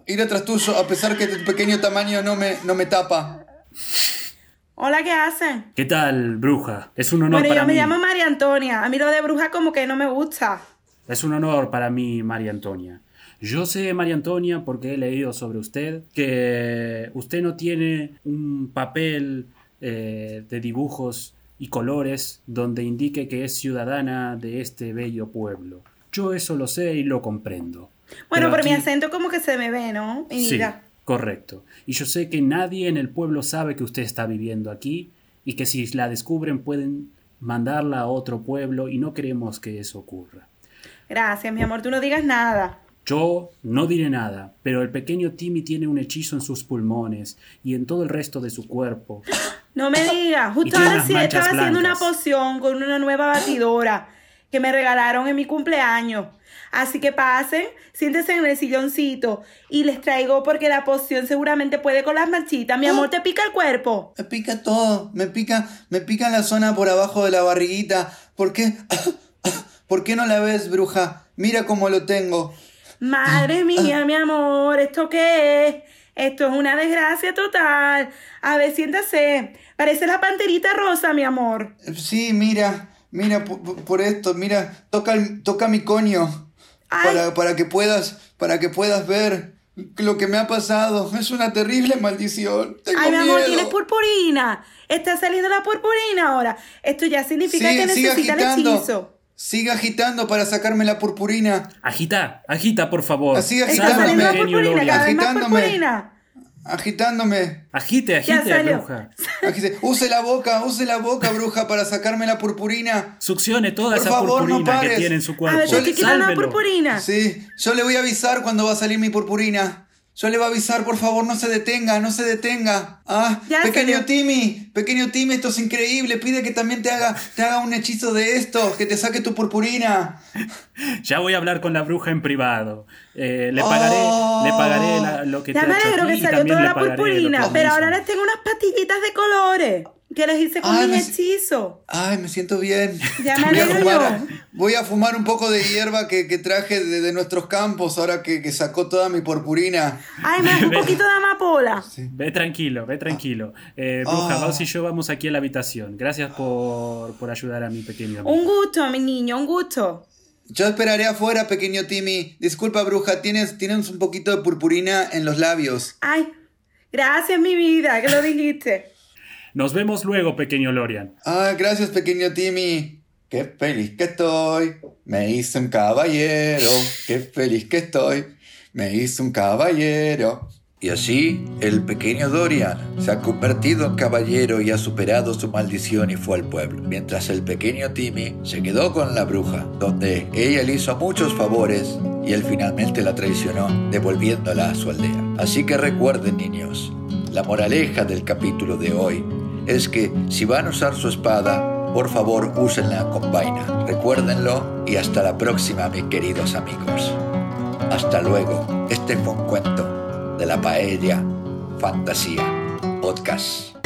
iré atrás tuyo, a pesar que tu pequeño tamaño no me, no me tapa. Hola, ¿qué hacen? ¿Qué tal, bruja? Es un honor bueno, para yo me mí. llamo María Antonia. A mí lo de bruja como que no me gusta. Es un honor para mí, María Antonia. Yo sé, María Antonia, porque he leído sobre usted, que usted no tiene un papel eh, de dibujos y colores donde indique que es ciudadana de este bello pueblo. Yo eso lo sé y lo comprendo. Bueno, Pero por mi acento como que se me ve, ¿no? Y Sí. Correcto. Y yo sé que nadie en el pueblo sabe que usted está viviendo aquí y que si la descubren pueden mandarla a otro pueblo y no queremos que eso ocurra. Gracias, mi amor. Tú no digas nada. Yo no diré nada, pero el pequeño Timmy tiene un hechizo en sus pulmones y en todo el resto de su cuerpo. No me digas. Justo ahora sí estaba haciendo una poción con una nueva batidora que me regalaron en mi cumpleaños. Así que pasen, siéntense en el silloncito y les traigo porque la poción seguramente puede con las manchitas. Mi amor, ¿te pica el cuerpo? Me pica todo, me pica, me pica la zona por abajo de la barriguita. ¿Por qué? ¿Por qué no la ves, bruja? Mira cómo lo tengo. Madre mía, mi amor, ¿esto qué es? Esto es una desgracia total. A ver, siéntase. Parece la panterita rosa, mi amor. Sí, mira, mira por, esto, mira, toca, el- toca mi coño. Para, para que puedas, para que puedas ver lo que me ha pasado. Es una terrible maldición. Tengo Ay, mi amor, miedo. tienes purpurina. Está saliendo la purpurina ahora. Esto ya significa Sí, que necesita el agitando. hechizo. Sigue agitando para sacarme la purpurina. Agita, agita, por favor. Así Está agitándome. saliendo la purpurina, cada vez más Agitándome. purpurina. Agitándome. Agite, agite, bruja. Agite- Use la boca, use la boca, bruja, para sacarme la purpurina. Succione toda Por esa favor, no purpurina que tiene en su A cuerpo. ver, te estoy quitando la Sálvelo. purpurina. Sí, yo le voy a avisar cuando va a salir mi purpurina. Yo le voy a avisar, por favor, no se detenga, no se detenga. Ah, Ya pequeño salió. Timmy, pequeño Timmy, esto es increíble. Pide que también te haga, te haga un hechizo de esto, que te saque tu purpurina. Ya voy a hablar con la bruja en privado. Eh, le Oh. pagaré, le pagaré la- lo que Ya te me ha hecho a alegro que salió toda la purpurina. Pero ahora les tengo unas pastillitas de colores que les hice con Ay, mis me- hechizos. Ay, me siento bien. Ya me voy, a fumar, yo. voy a fumar un poco de hierba que, que traje de, de nuestros campos ahora que, que sacó toda mi purpurina. Ay, me un poquito de amapola. Ve tranquilo, ve tranquilo. Eh, bruja, Ah. Baus y yo vamos aquí a la habitación. Gracias por, por ayudar a mi pequeño amigo. Un gusto, mi niño, un gusto. Yo esperaré afuera, pequeño Timmy. Disculpa, bruja, tienes, tienes un poquito de purpurina en los labios. Ay, gracias, mi vida, que lo dijiste. Nos vemos luego, pequeño Lorian. Ah, gracias, pequeño Timmy. Qué feliz que estoy. Me hice un caballero. Qué feliz que estoy. Me hice un caballero. Y así, el pequeño Dorian se ha convertido en caballero y ha superado su maldición y fue al pueblo, mientras el pequeño Timmy se quedó con la bruja, donde ella le hizo muchos favores y él finalmente la traicionó, devolviéndola a su aldea. Así que recuerden, niños, la moraleja del capítulo de hoy es que si van a usar su espada, por favor úsenla con vaina. Recuérdenlo y hasta la próxima, mis queridos amigos. Hasta luego. Este fue un cuento de la Paella Fantasía Podcast.